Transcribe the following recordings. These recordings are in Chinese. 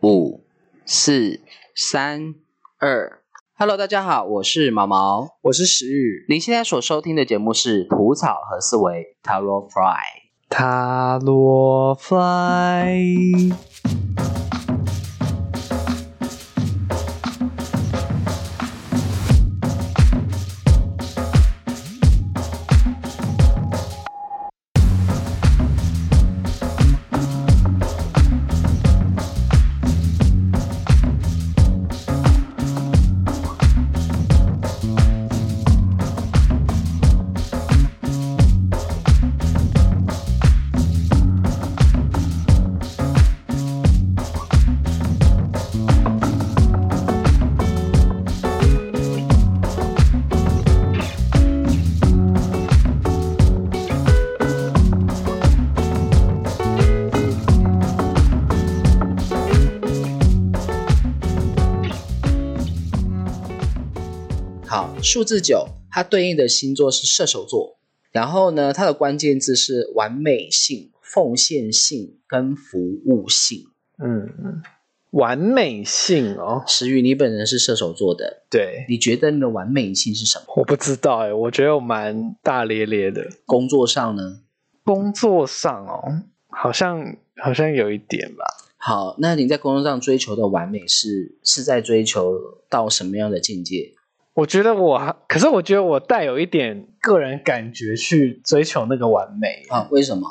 五、四、三、二。Hello，大家好，我是毛毛，我是石宇。您现在所收听的节目是《蒲草和思维 Taro Fly》。塔罗 fly。数字九，它对应的星座是射手座。然后呢，它的关键字是完美性、奉献性跟服务性。嗯嗯，完美性哦。石宇，你本人是射手座的，对，你觉得你的完美性是什么？我不知道哎，我觉得我蛮大咧咧的。工作上呢？工作上哦，好像好像有一点吧。好，那你在工作上追求的完美是是在追求到什么样的境界？我觉得我还，可是我觉得我带有一点个人感觉去追求那个完美啊？为什么？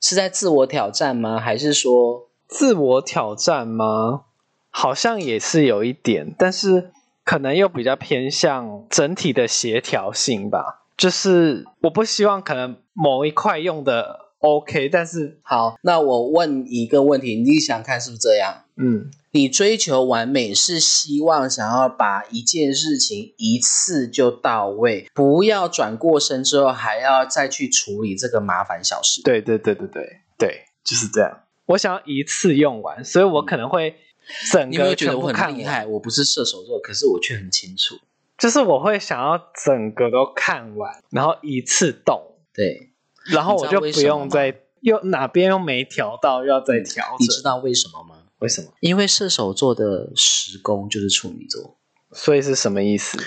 是在自我挑战吗？还是说自我挑战吗？好像也是有一点，但是可能又比较偏向整体的协调性吧。就是我不希望可能某一块用的 OK，但是好，那我问一个问题，你想看是不是这样？嗯。你追求完美是希望想要把一件事情一次就到位，不要转过身之后还要再去处理这个麻烦小事。对对对对对对，就是这样。我想要一次用完，所以我可能会整个觉得我很厉害。我不是射手座，可是我却很清楚，就是我会想要整个都看完，然后一次动。对，然后我就不用再又哪边又没调到，要再调。你知道为什么吗？为什么？因为射手座的时宫就是处女座，所以是什么意思？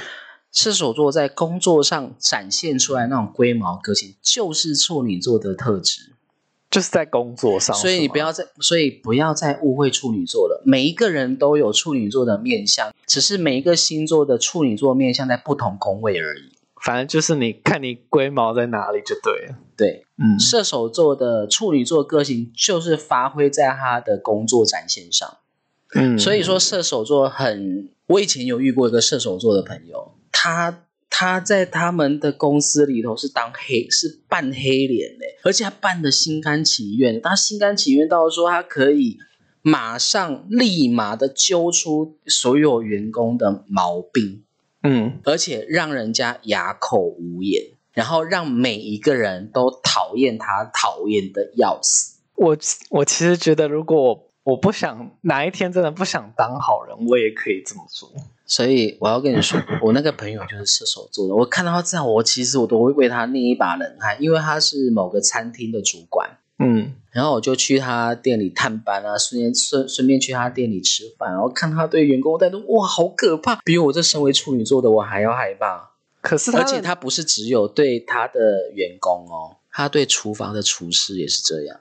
射手座在工作上展现出来那种龟毛个性，就是处女座的特质，就是在工作上。所以你不要再，所以不要再误会处女座了。每一个人都有处女座的面相，只是每一个星座的处女座面相在不同宫位而已。反正就是你看你龟毛在哪里就对了。对，嗯，射手座的处女座个性就是发挥在他的工作展现上。嗯，所以说射手座很，我以前有遇过一个射手座的朋友，他他在他们的公司里头是当黑，是扮黑脸嘞，而且他扮的心甘情愿，他心甘情愿到说他可以马上立马的揪出所有员工的毛病。嗯，而且让人家哑口无言，然后让每一个人都讨厌他，讨厌的要死。我我其实觉得，如果我不想哪一天真的不想当好人，我也可以这么做。所以我要跟你说，我那个朋友就是射手座的。我看到他这样，我其实我都会为他捏一把冷汗，因为他是某个餐厅的主管。嗯，然后我就去他店里探班啊，顺便顺顺便去他店里吃饭，然后看他对员工态度，哇，好可怕，比我这身为处女座的我还要害怕。可是，而且他不是只有对他的员工哦，他对厨房的厨师也是这样，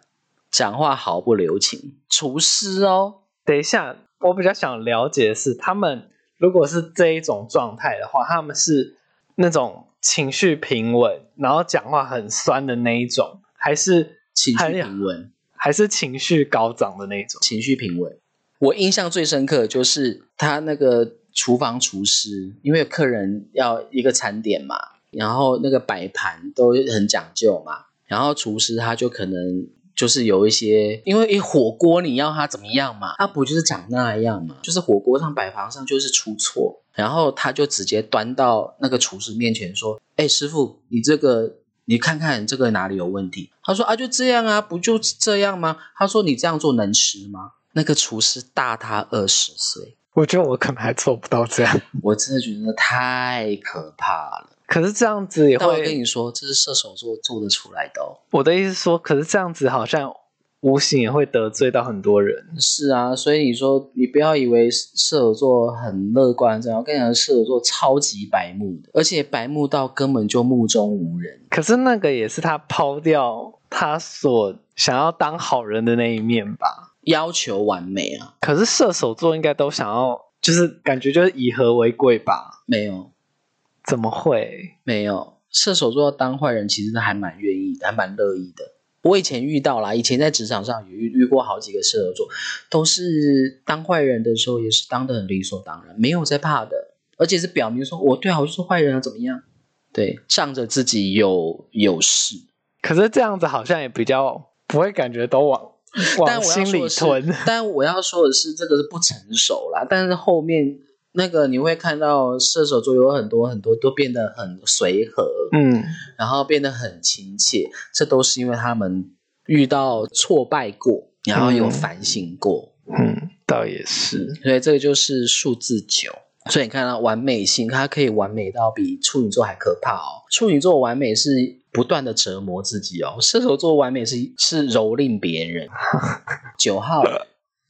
讲话毫不留情。厨师哦，等一下，我比较想了解的是，他们如果是这一种状态的话，他们是那种情绪平稳，然后讲话很酸的那一种，还是？情绪平稳，还是情绪高涨的那种？情绪平稳。我印象最深刻就是他那个厨房厨师，因为客人要一个餐点嘛，然后那个摆盘都很讲究嘛，然后厨师他就可能就是有一些，因为一火锅你要他怎么样嘛，他不就是长那样嘛，就是火锅上摆盘上就是出错，然后他就直接端到那个厨师面前说：“哎，师傅，你这个。”你看看这个哪里有问题？他说啊，就这样啊，不就这样吗？他说你这样做能吃吗？那个厨师大他二十岁，我觉得我可能还做不到这样。我真的觉得太可怕了。可是这样子也会跟你说，这是射手座做得出来的。我的意思说，可是这样子好像无形也会得罪到很多人。是啊，所以你说你不要以为射手座很乐观这样，我跟你讲，射手座超级白目的，而且白目到根本就目中无人。可是那个也是他抛掉他所想要当好人的那一面吧？要求完美啊？可是射手座应该都想要，就是感觉就是以和为贵吧？没有，怎么会？没有，射手座当坏人其实还蛮愿意的，还蛮乐意的。我以前遇到啦，以前在职场上也遇遇过好几个射手座，都是当坏人的时候也是当的很理所当然，没有在怕的，而且是表明说我对啊，我就是坏人啊，怎么样？对，仗着自己有有事。可是这样子好像也比较不会感觉都往但我要说的是。，但我要说的是，这个是不成熟啦。但是后面那个你会看到射手座有很多很多都变得很随和，嗯，然后变得很亲切，这都是因为他们遇到挫败过，然后有嗯反省过，嗯，倒也是。所以这个就是数字九。所以你看到完美性，它可以完美到比处女座还可怕哦。处女座完美是不断的折磨自己哦，射手座完美是是蹂躏别人。九号，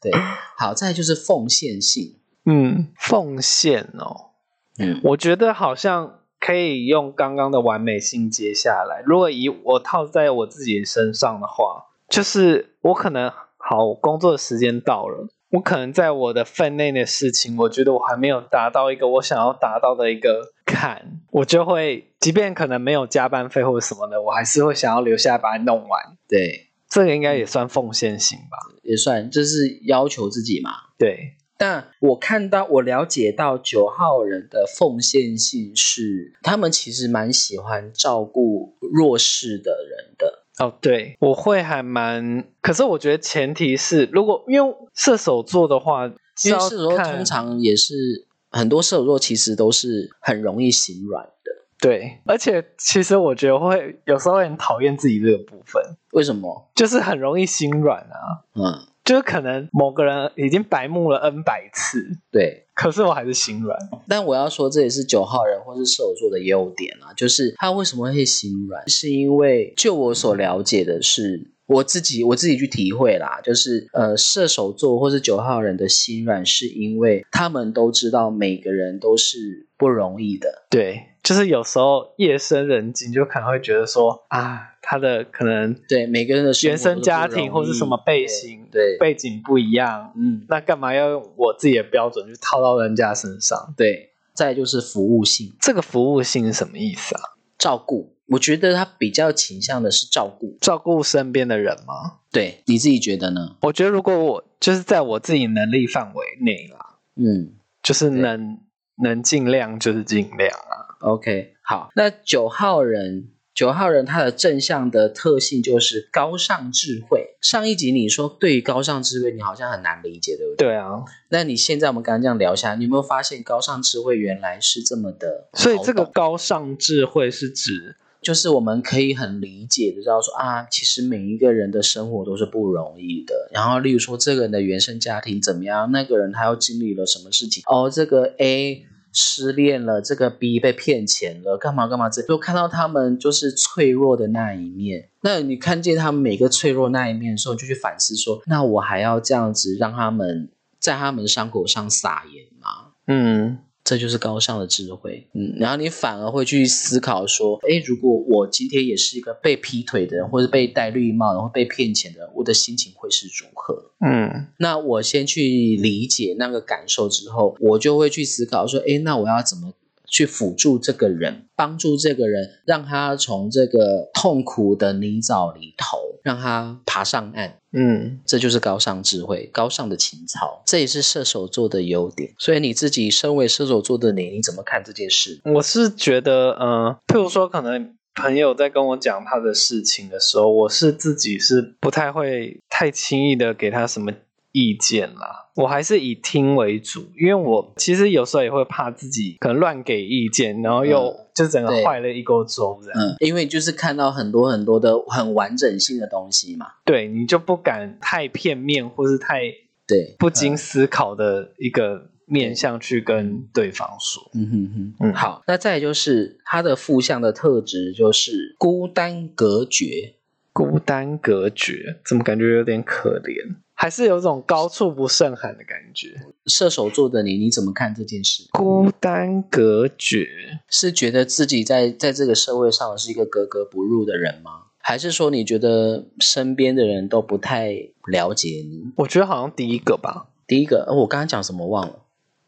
对，好，再就是奉献性，嗯，奉献哦，嗯，我觉得好像可以用刚刚的完美性接下来。如果以我套在我自己身上的话，就是我可能好我工作的时间到了，我可能在我的分内的事情，我觉得我还没有达到一个我想要达到的一个坎，我就会，即便可能没有加班费或者什么的，我还是会想要留下来把它弄完。对，这个应该也算奉献型吧？也算，就是要求自己嘛。对，但我看到，我了解到九号人的奉献性是，他们其实蛮喜欢照顾弱势的人的。哦，对，我会还蛮，可是我觉得前提是，如果因为射手座的话，因为射手座通常也是很多射手座其实都是很容易心软的。对，而且其实我觉得会有时候会很讨厌自己这个部分，为什么？就是很容易心软啊，嗯，就是可能某个人已经白目了 N 百次，对。可是我还是心软。但我要说，这也是九号人或是射手座的优点啊，就是他为什么会心软，是因为就我所了解的是，我自己我自己去体会啦，就是呃，射手座或是九号人的心软，是因为他们都知道每个人都是不容易的，对，就是有时候夜深人静，就可能会觉得说啊，他的可能对每个人的原生家庭或是什么背景对，对背景不一样，嗯，那干嘛要用我自己的标准去套到人家身上？对。再就是服务性这个服务性是什么意思啊？照顾，我觉得他比较倾向的是照顾。照顾身边的人吗？对，你自己觉得呢？我觉得如果我就是在我自己能力范围内啦，嗯，就是能能尽量就是尽量啊。OK，好，那九号人，九号人他的正向的特性就是高尚智慧。上一集你说对于高尚智慧你好像很难理解，对不对？对啊，那你现在我们刚刚这样聊一下，你有没有发现高尚智慧原来是这么的？所以这个高尚智慧是指就是我们可以很理解的知道说啊，其实每一个人的生活都是不容易的。然后，例如说这个人的原生家庭怎么样，那个人他又经历了什么事情？哦，这个 A 失恋了，这个 B 被骗钱了，干嘛干嘛这就看到他们就是脆弱的那一面。那你看见他们每个脆弱那一面的时候，就去反思说，那我还要这样子让他们在他们伤口上撒盐吗？嗯这就是高尚的智慧，嗯，然后你反而会去思考说，诶，如果我今天也是一个被劈腿的人，或者被戴绿帽，然后被骗钱的人，我的心情会是如何？嗯那我先去理解那个感受之后，我就会去思考说，诶，那我要怎么去辅助这个人，帮助这个人，让他从这个痛苦的泥沼里头，让他爬上岸。嗯，这就是高尚智慧，高尚的情操，这也是射手座的优点。所以你自己身为射手座的你，你怎么看这件事？我是觉得，呃，譬如说，可能朋友在跟我讲他的事情的时候，我是自己是不太会太轻易的给他什么意见啦。我还是以听为主，因为我其实有时候也会怕自己可能乱给意见，然后又嗯就整个对坏了一锅粥这样。嗯，因为就是看到很多很多的很完整性的东西嘛。对你就不敢太片面或是太对，不经思考的一个面向去跟对方说。嗯哼哼，嗯好，那再就是它的负向的特质就是孤单隔绝。孤单隔绝，怎么感觉有点可怜？还是有种高处不胜寒的感觉？射手座的你，你怎么看这件事？孤单隔绝，是觉得自己在在这个社会上是一个格格不入的人吗？还是说你觉得身边的人都不太了解你？我觉得好像第一个吧。第一个，呃我刚刚讲什么忘了？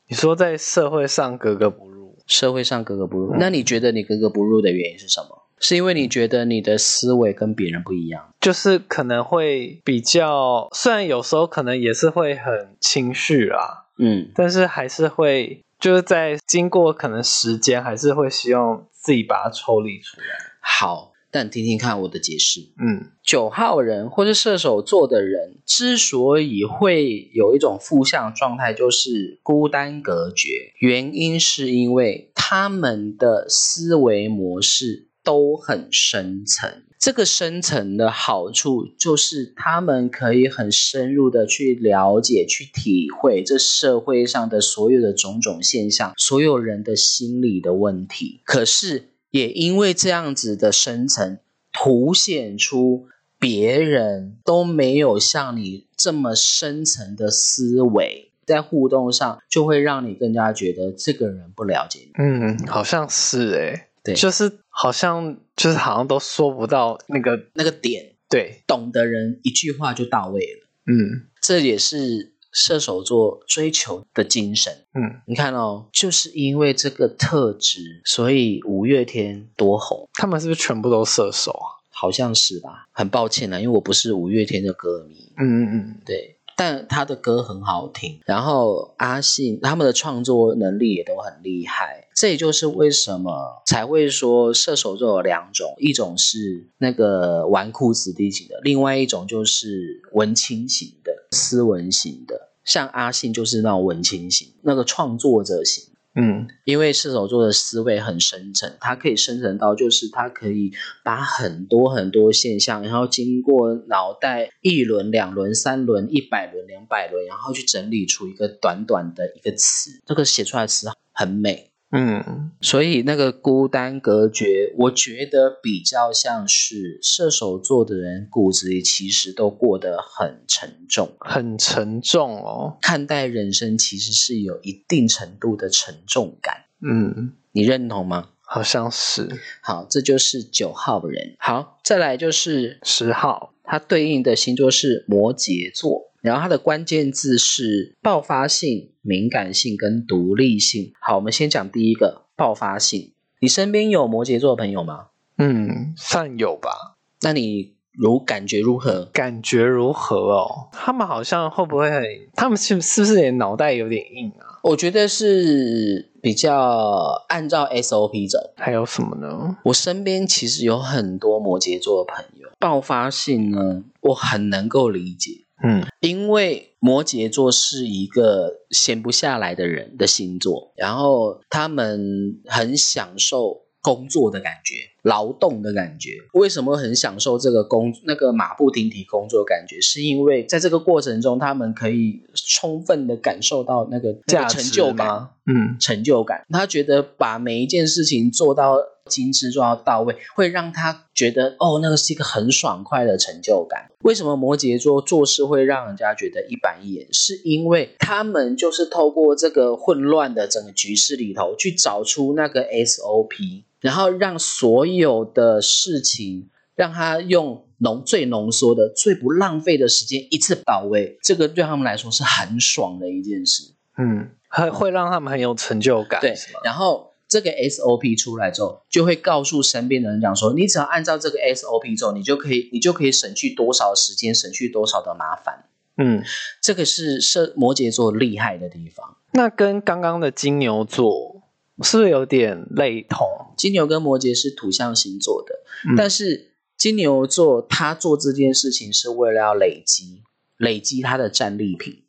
你说在社会上格格不入，社会上格格不入。嗯那你觉得你格格不入的原因是什么？是因为你觉得你的思维跟别人不一样？就是可能会比较，虽然有时候可能也是会很情绪啊，嗯，但是还是会就是在经过可能时间，还是会希望自己把它抽离出来。好，但听听看我的解释。嗯九号人或是射手座的人之所以会有一种负向状态，就是孤单隔绝，原因是因为他们的思维模式都很深层。这个深层的好处就是他们可以很深入的去了解、去体会这社会上的所有的种种现象，所有人的心理的问题。可是也因为这样子的深层，凸显出别人都没有像你这么深层的思维，在互动上就会让你更加觉得这个人不了解你。嗯，好像是诶、对就是好像就是好像都说不到那个那个点，对，懂的人一句话就到位了。嗯这也是射手座追求的精神。嗯，你看哦，就是因为这个特质，所以五月天多红，他们是不是全部都射手啊？好像是吧？很抱歉啦，因为我不是五月天的歌迷。嗯嗯嗯，对，但他的歌很好听，然后阿信他们的创作能力也都很厉害，这也就是为什么才会说射手座有两种，一种是那个纨绔子弟型的，另外一种就是文青型的、斯文型的。像阿信就是那种文青型，那个创作者型。嗯因为射手座的思维很深沉，它可以深层到就是它可以把很多很多现象，然后经过脑袋一轮、两轮、三轮、一百轮、两百轮，然后去整理出一个短短的一个词，这个写出来的词很美。嗯所以那个孤单隔绝，我觉得比较像是射手座的人骨子里其实都过得很沉重，很沉重哦。看待人生其实是有一定程度的沉重感，嗯，你认同吗？好像是好，这就是九号人。好，再来就是十号。它对应的星座是摩羯座，然后它的关键字是爆发性、敏感性跟独立性。好，我们先讲第一个爆发性。你身边有摩羯座的朋友吗？嗯，算有吧。那你如感觉如何？感觉如何哦？他们好像会不会很？他们是是不是也脑袋有点硬啊？我觉得是比较按照 SOP 走。还有什么呢？我身边其实有很多摩羯座的朋友，爆发性呢，我很能够理解。嗯。因为摩羯座是一个闲不下来的人的星座，然后他们很享受工作的感觉、劳动的感觉。为什么很享受这个工那个马不停蹄工作的感觉？是因为在这个过程中，他们可以充分的感受到那个那价值个成就感。吗？嗯成就感。他觉得把每一件事情做到精致、做到到位，会让他觉得哦，那个是一个很爽快的成就感。为什么摩羯座做事会让人家觉得一板一眼？是因为他们就是透过这个混乱的整个局势里头，去找出那个 SOP，然后让所有的事情。让他用浓最浓缩的、最不浪费的时间一次到位，这个对他们来说是很爽的一件事。嗯，会会让他们很有成就感，对？然后这个 SOP 出来之后，就会告诉身边的人讲说，你只要按照这个 SOP 走，你就可以，你就可以省去多少时间，省去多少的麻烦。嗯，这个是射摩羯座厉害的地方。那跟刚刚的金牛座是不是有点类同？金牛跟摩羯是土象星座的，嗯但是金牛座他做这件事情是为了要累积，累积他的战利品。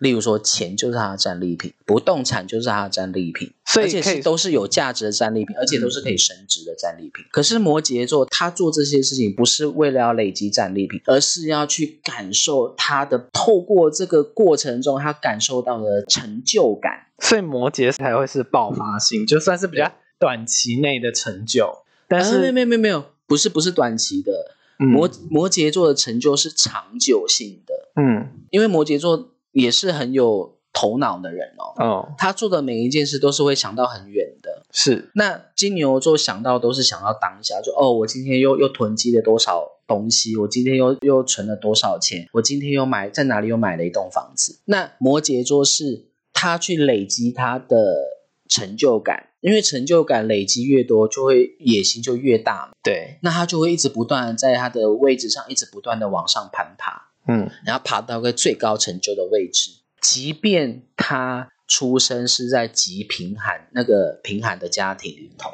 例如说，钱就是他的战利品，不动产就是他的战利品，所以可以是都是有价值的战利品，而且都是可以升值的战利品。可是摩羯座他做这些事情不是为了要累积战利品，而是要去感受他的透过这个过程中他感受到的成就感。所以摩羯才会是爆发性，就算是比较短期内的成就，但是没有没有没有，不是不是短期的。摩摩羯座的成就，是长久性的。嗯因为摩羯座也是很有头脑的人哦，哦他做的每一件事都是会想到很远的。是那金牛座想到都是想到当下，就哦，我今天又又囤积了多少东西，我今天又又存了多少钱，我今天又买在哪里又买了一栋房子。那摩羯座是他去累积他的成就感，因为成就感累积越多，就会野心就越大嘛。对那他就会一直不断在他的位置上一直不断的往上攀爬。嗯然后爬到一个最高成就的位置，即便他出生是在极贫寒那个贫寒的家庭里头，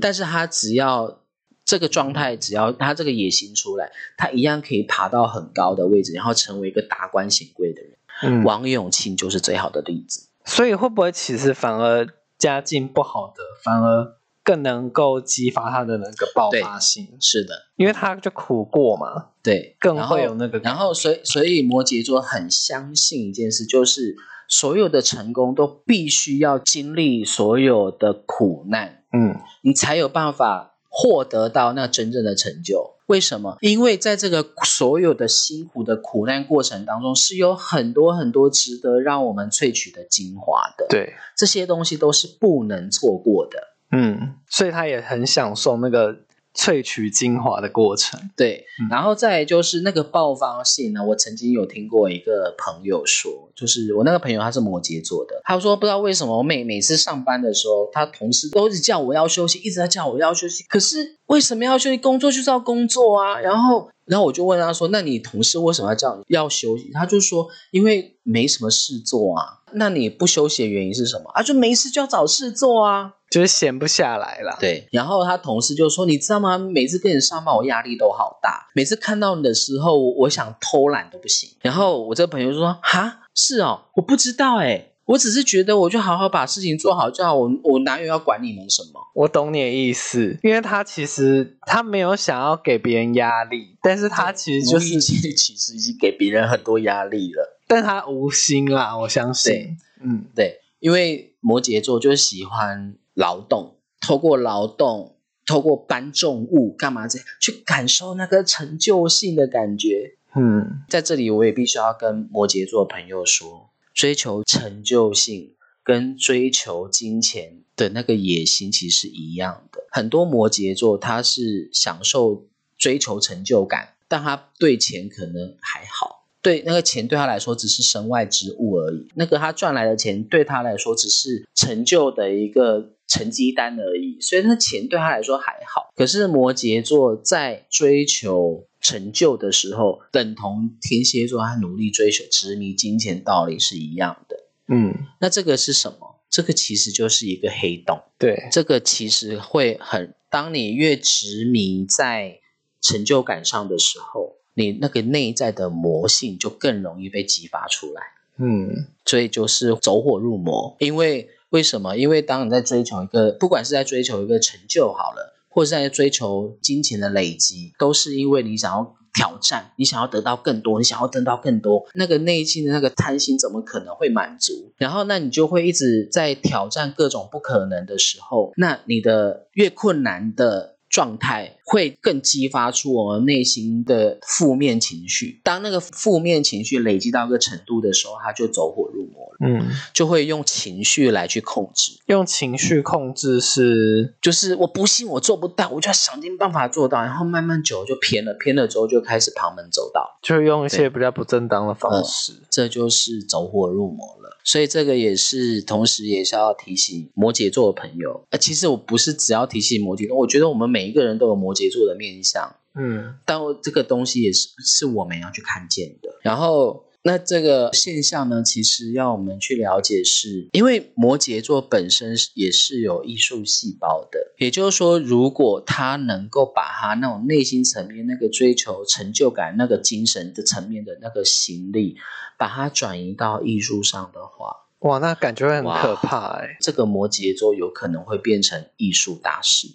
但是他只要这个状态，只要他这个野心出来，他一样可以爬到很高的位置，然后成为一个达官显贵的人。嗯，王永庆就是最好的例子。所以会不会其实反而家境不好的反而更能够激发他的那个爆发性？是的，因为他就苦过嘛，对，更会有那个然后，所以所以摩羯座很相信一件事，就是所有的成功都必须要经历所有的苦难，嗯你才有办法获得到那真正的成就。为什么？因为在这个所有的辛苦的苦难过程当中，是有很多很多值得让我们萃取的精华的。，对，这些东西都是不能错过的。嗯，所以他也很享受那个萃取精华的过程。对嗯，然后再就是那个爆发性呢，我曾经有听过一个朋友说，就是我那个朋友他是摩羯座的，他说不知道为什么我每每次上班的时候，他同事都一直叫我要休息，一直在叫我要休息，可是为什么要休息？工作就是要工作啊。然后，然后我就问他说，那你同事为什么要叫你要休息？他就说因为没什么事做啊。那你不休息的原因是什么啊？就没事就要找事做啊。就是闲不下来了。，对，然后他同事就说：“你知道吗？每次跟你上班，我压力都好大。每次看到你的时候，我我想偷懒都不行。”然后我这个朋友就说：“哈，是哦，我不知道哎，我只是觉得我就好好把事情做好就好，我我哪有要管你们什么？我懂你的意思，因为他其实他没有想要给别人压力，但是他其实就奴隶是，其实已经给别人很多压力了。但他无心啦，我相信。嗯，对，因为摩羯座就是喜欢劳动，透过劳动，透过搬重物干嘛这样去感受那个成就性的感觉。”嗯在这里，我也必须要跟摩羯座朋友说，追求成就性跟追求金钱的那个野心其实是一样的。很多摩羯座他是享受追求成就感，但他对钱可能还好。对那个钱对他来说只是身外之物而已，那个他赚来的钱对他来说只是成就的一个成绩单而已，所以那钱对他来说还好。可是摩羯座在追求成就的时候，等同天蝎座他努力追求执迷金钱道理是一样的。嗯，那这个是什么？这个其实就是一个黑洞。对，这个其实会很，当你越执迷在成就感上的时候，你那个内在的魔性就更容易被激发出来。嗯所以就是走火入魔。因为为什么？因为当你在追求一个，不管是在追求一个成就好了，或者在追求金钱的累积，都是因为你想要挑战，你想要得到更多，你想要得到更多，那个内心的那个贪心怎么可能会满足？然后，那你就会一直在挑战各种不可能的时候，那你的越困难的。状态会更激发出我们内心的负面情绪。当那个负面情绪累积到一个程度的时候，它就走火入魔了，嗯，就会用情绪来去控制。用情绪控制是，就是我不信我做不到，我就要想尽办法做到，然后慢慢久了就偏了，偏了之后就开始旁门走道，就用一些比较不正当的方式。这就是走火入魔了。所以这个也是，同时也是要提醒摩羯座的朋友。呃，其实我不是只要提醒摩羯座，我觉得我们每一个人都有摩羯座的面相。嗯但我这个东西也是是我们要去看见的。然后，那这个现象呢，其实要我们去了解是，因为摩羯座本身也是有艺术细胞的，也就是说，如果他能够把他那种内心层面那个追求成就感、那个精神的层面的那个行力，把它转移到艺术上的话，哇，那感觉很可怕哎、这个摩羯座有可能会变成艺术大师。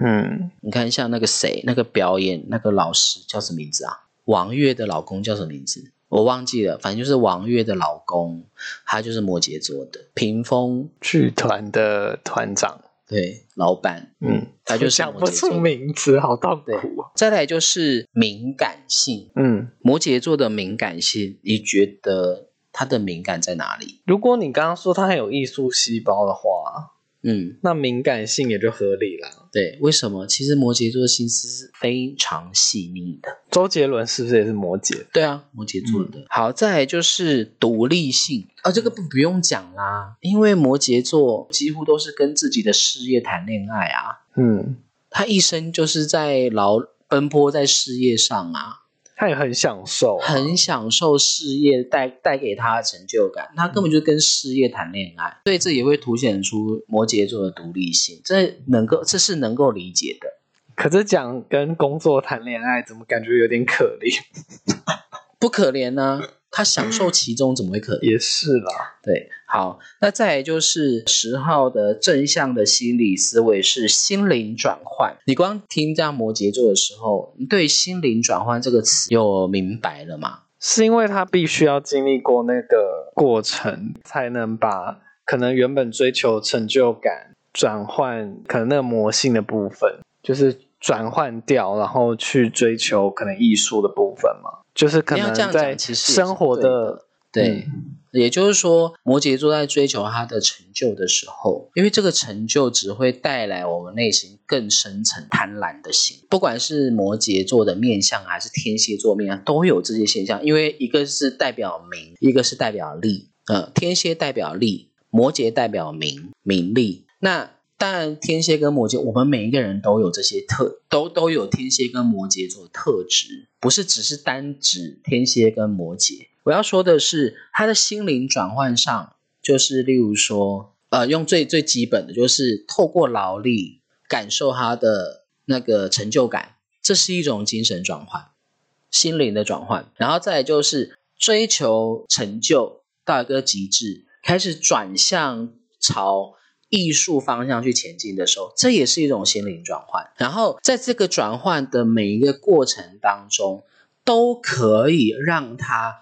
嗯，你看，像那个谁，那个表演那个老师叫什么名字啊？王月的老公叫什么名字？我忘记了，反正就是王月的老公，他就是摩羯座的屏风。剧团的团长，对，老板，嗯，他就是讲不出名字，好痛对苦啊。再来就是敏感性，嗯，摩羯座的敏感性，你觉得他的敏感在哪里？如果你刚刚说他很有艺术细胞的话，嗯，那敏感性也就合理了。对，为什么？其实摩羯座心思是非常细腻的。周杰伦是不是也是摩羯？对啊，摩羯座嗯的。好，再来就是独立性啊，这个不不用讲啦，因为摩羯座几乎都是跟自己的事业谈恋爱啊，嗯，他一生就是在劳奔波在事业上啊，他也很享受、啊，很享受事业带带给他的成就感，他根本就跟事业谈恋爱，所以这也会凸显出摩羯座的独立性，这能够这是能够理解的。可是讲跟工作谈恋爱，怎么感觉有点可怜？不可怜呢、他享受其中，怎么会可怜？也是啦，对，好，那再来就是十号的正向的心理思维是心灵转换。你光听这样摩羯座的时候，你对心灵转换这个词有明白了吗？是因为他必须要经历过那个过程，才能把可能原本追求成就感转换，可能那个魔性的部分，就是转换掉，然后去追求可能艺术的部分嘛，就是可能在，生活对的对，嗯也就是说，摩羯座在追求他的成就的时候，因为这个成就只会带来我们内心更深层贪婪的心。不管是摩羯座的面相还是天蝎座面相，都有这些现象。因为一个是代表名，一个是代表利。呃，天蝎代表利，摩羯代表名名利。那当然，天蝎跟摩羯，我们每一个人都有这些特，都都有天蝎跟摩羯座特质，不是只是单指天蝎跟摩羯。我要说的是，他的心灵转换上，就是例如说，呃，用最最基本的，就是透过劳力感受他的那个成就感，这是一种精神转换，心灵的转换。然后再来就是追求成就到一个极致，开始转向朝艺术方向去前进的时候，这也是一种心灵转换。然后在这个转换的每一个过程当中，都可以让他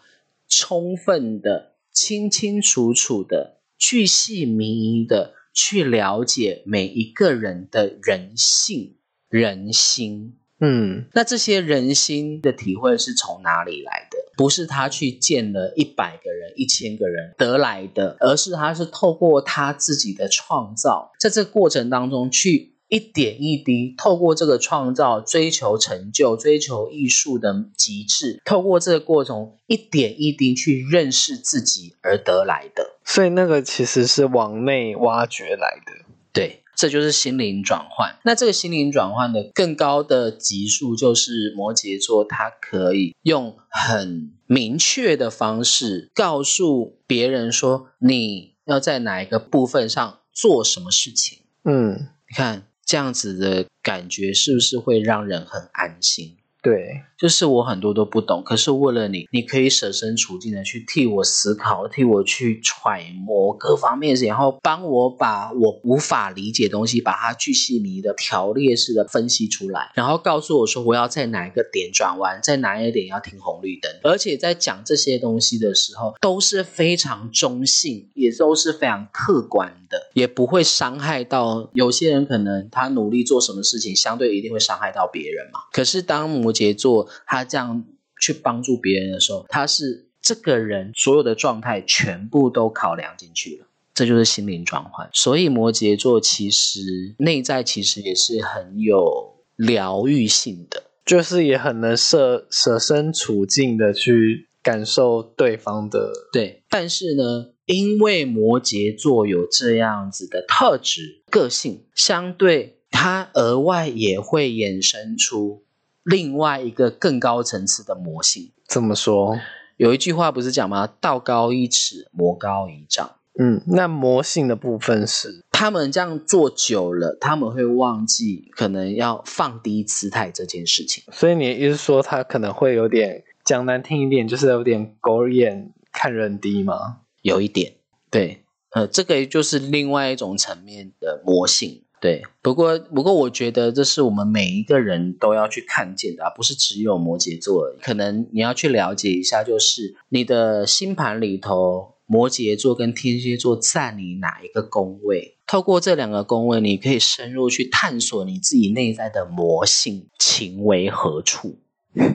充分的、清清楚楚的、巨细靡遗的去了解每一个人的人性、人心。嗯，那这些人心的体会是从哪里来的？不是他去见了一百个人、一千个人得来的，而是他是透过他自己的创造，在这个过程当中去一点一滴，透过这个创造追求成就、追求艺术的极致，透过这个过程一点一滴去认识自己而得来的。所以那个其实是往内挖掘来的。对，这就是心灵转换。那这个心灵转换的更高的级数，就是摩羯座，它可以用很明确的方式告诉别人说，你要在哪一个部分上做什么事情。嗯，你看这样子的感觉，是不是会让人很安心？对，就是我很多都不懂，可是为了你，你可以设身处地的去替我思考，替我去揣摩各方面，然后帮我把我无法理解的东西，把它巨细靡的条列式的分析出来，然后告诉我说我要在哪一个点转弯，在哪一个点要停红绿灯，而且在讲这些东西的时候都是非常中性，也都是非常客观的，也不会伤害到有些人可能他努力做什么事情，相对一定会伤害到别人嘛。可是当摩羯座他这样去帮助别人的时候，他是这个人所有的状态全部都考量进去了。这就是心灵转换，所以摩羯座其实内在其实也是很有疗愈性的。就是也很能设设身处境的去感受对方的。对，但是呢，因为摩羯座有这样子的特质、个性，相对他额外也会衍生出另外一个更高层次的魔性。怎么说？有一句话不是讲吗？道高一尺，魔高一丈。嗯，那魔性的部分是，他们这样做久了，他们会忘记可能要放低姿态这件事情。所以你的意思说他可能会有点讲难听一点，就是有点狗眼看人低吗？有一点，对，呃，这个就是另外一种层面的魔性。对，不过不过，我觉得这是我们每一个人都要去看见的、啊，不是只有摩羯座。可能你要去了解一下，就是你的星盘里头摩羯座跟天蝎座占你哪一个宫位。透过这两个宫位，你可以深入去探索你自己内在的魔性，情为何处？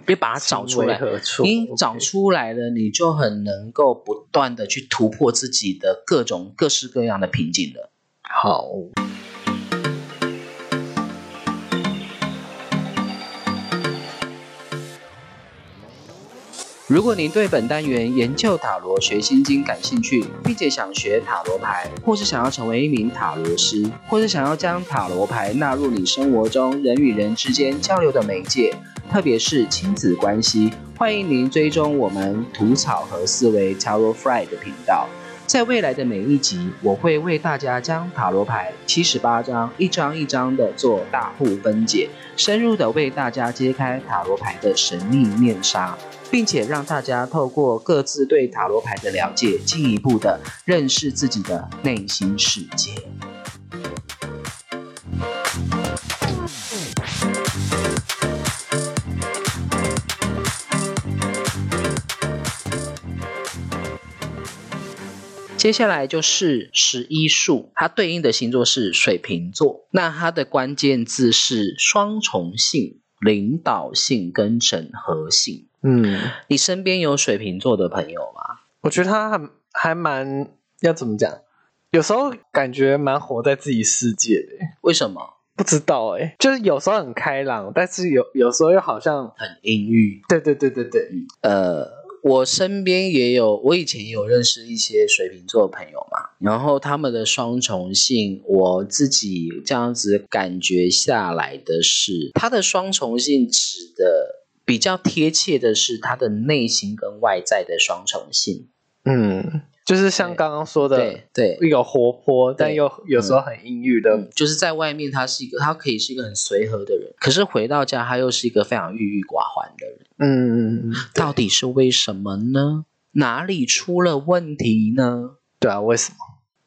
别把它找出来。你找出来了，你就很能够不断的去突破自己的各种各式各样的瓶颈了。好。如果您对本单元研究塔罗学心经感兴趣，并且想学塔罗牌，或是想要成为一名塔罗师，或是想要将塔罗牌纳入你生活中人与人之间交流的媒介，特别是亲子关系，欢迎您追踪我们吐草和思维 Tarot Fry 的频道。在未来的每一集，我会为大家将塔罗牌七十八张一张一张的做大户分解，深入的为大家揭开塔罗牌的神秘面纱。并且让大家透过各自对塔罗牌的了解，进一步的认识自己的内心世界。接下来就是十一数，它对应的星座是水瓶座，那它的关键字是双重性、领导性跟整合性。嗯，你身边有水瓶座的朋友吗？我觉得他还还蛮要怎么讲，有时候感觉蛮活在自己世界的。为什么？不知道哎，就是有时候很开朗，但是有有时候又好像很阴郁。对对对对对，呃，我身边也有，我以前有认识一些水瓶座的朋友嘛，然后他们的双重性，我自己这样子感觉下来的是，他的双重性指的。比较贴切的是他的内心跟外在的双重性，嗯，就是像刚刚说的，对对，一个活泼，但又有时候很阴郁的，就是在外面他是一个，他可以是一个很随和的人，可是回到家他又是一个非常郁郁寡欢的人，嗯，到底是为什么呢？哪里出了问题呢？对啊，为什么？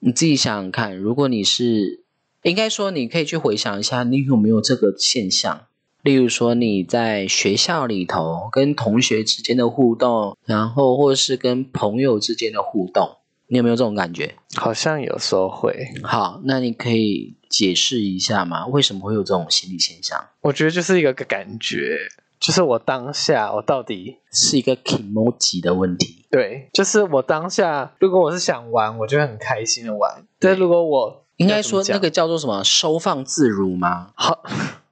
你自己想想看，如果你是，应该说你可以去回想一下，你有没有这个现象？例如说，你在学校里头跟同学之间的互动，然后或是跟朋友之间的互动，你有没有这种感觉？好像有时候会。好，那你可以解释一下吗？为什么会有这种心理现象？我觉得就是一个感觉，就是我当下我到底是一个 emoji 的问题。对，就是我当下，如果我是想玩，我就很开心的玩。但如果我应该说那个叫做什么收放自如吗？好。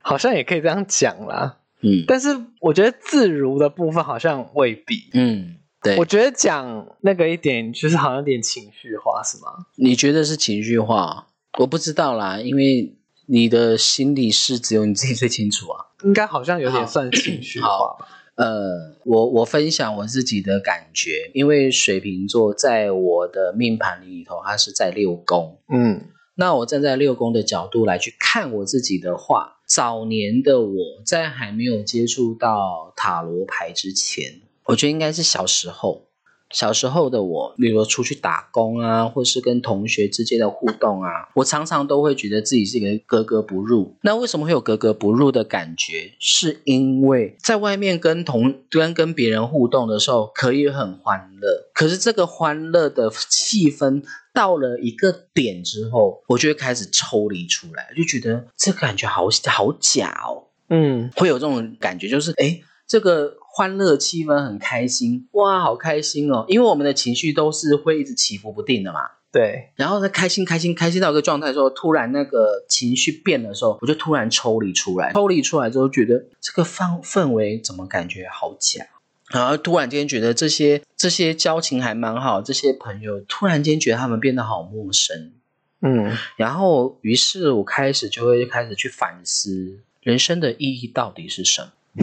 好像也可以这样讲啦，嗯，但是我觉得自如的部分好像未必，嗯，对，我觉得讲那个一点就是好像有点情绪化，是吗？你觉得是情绪化？我不知道啦，因为你的心理是只有你自己最清楚啊，应该好像有点算情绪化。呃，我我分享我自己的感觉，因为水瓶座在我的命盘里头，它是在六宫，嗯，那我站在六宫的角度来去看我自己的话。早年的我在还没有接触到塔罗牌之前，我觉得应该是小时候。小时候的我，比如出去打工啊，或是跟同学之间的互动啊，我常常都会觉得自己是一个格格不入。那为什么会有格格不入的感觉？是因为在外面跟同跟跟别人互动的时候，可以很欢乐，可是这个欢乐的气氛。到了一个点之后，我就会开始抽离出来，就觉得这感觉好好假哦。嗯，会有这种感觉，就是哎，这个欢乐气氛很开心，哇，好开心哦！因为我们的情绪都是会一直起伏不定的嘛。对。然后在开心、开心、开心到一个状态的时候，突然那个情绪变的时候，我就突然抽离出来。抽离出来之后，觉得这个氛氛围怎么感觉好假？然后突然间觉得这些这些交情还蛮好，这些朋友突然间觉得他们变得好陌生，嗯，然后于是我开始就会开始去反思人生的意义到底是什么。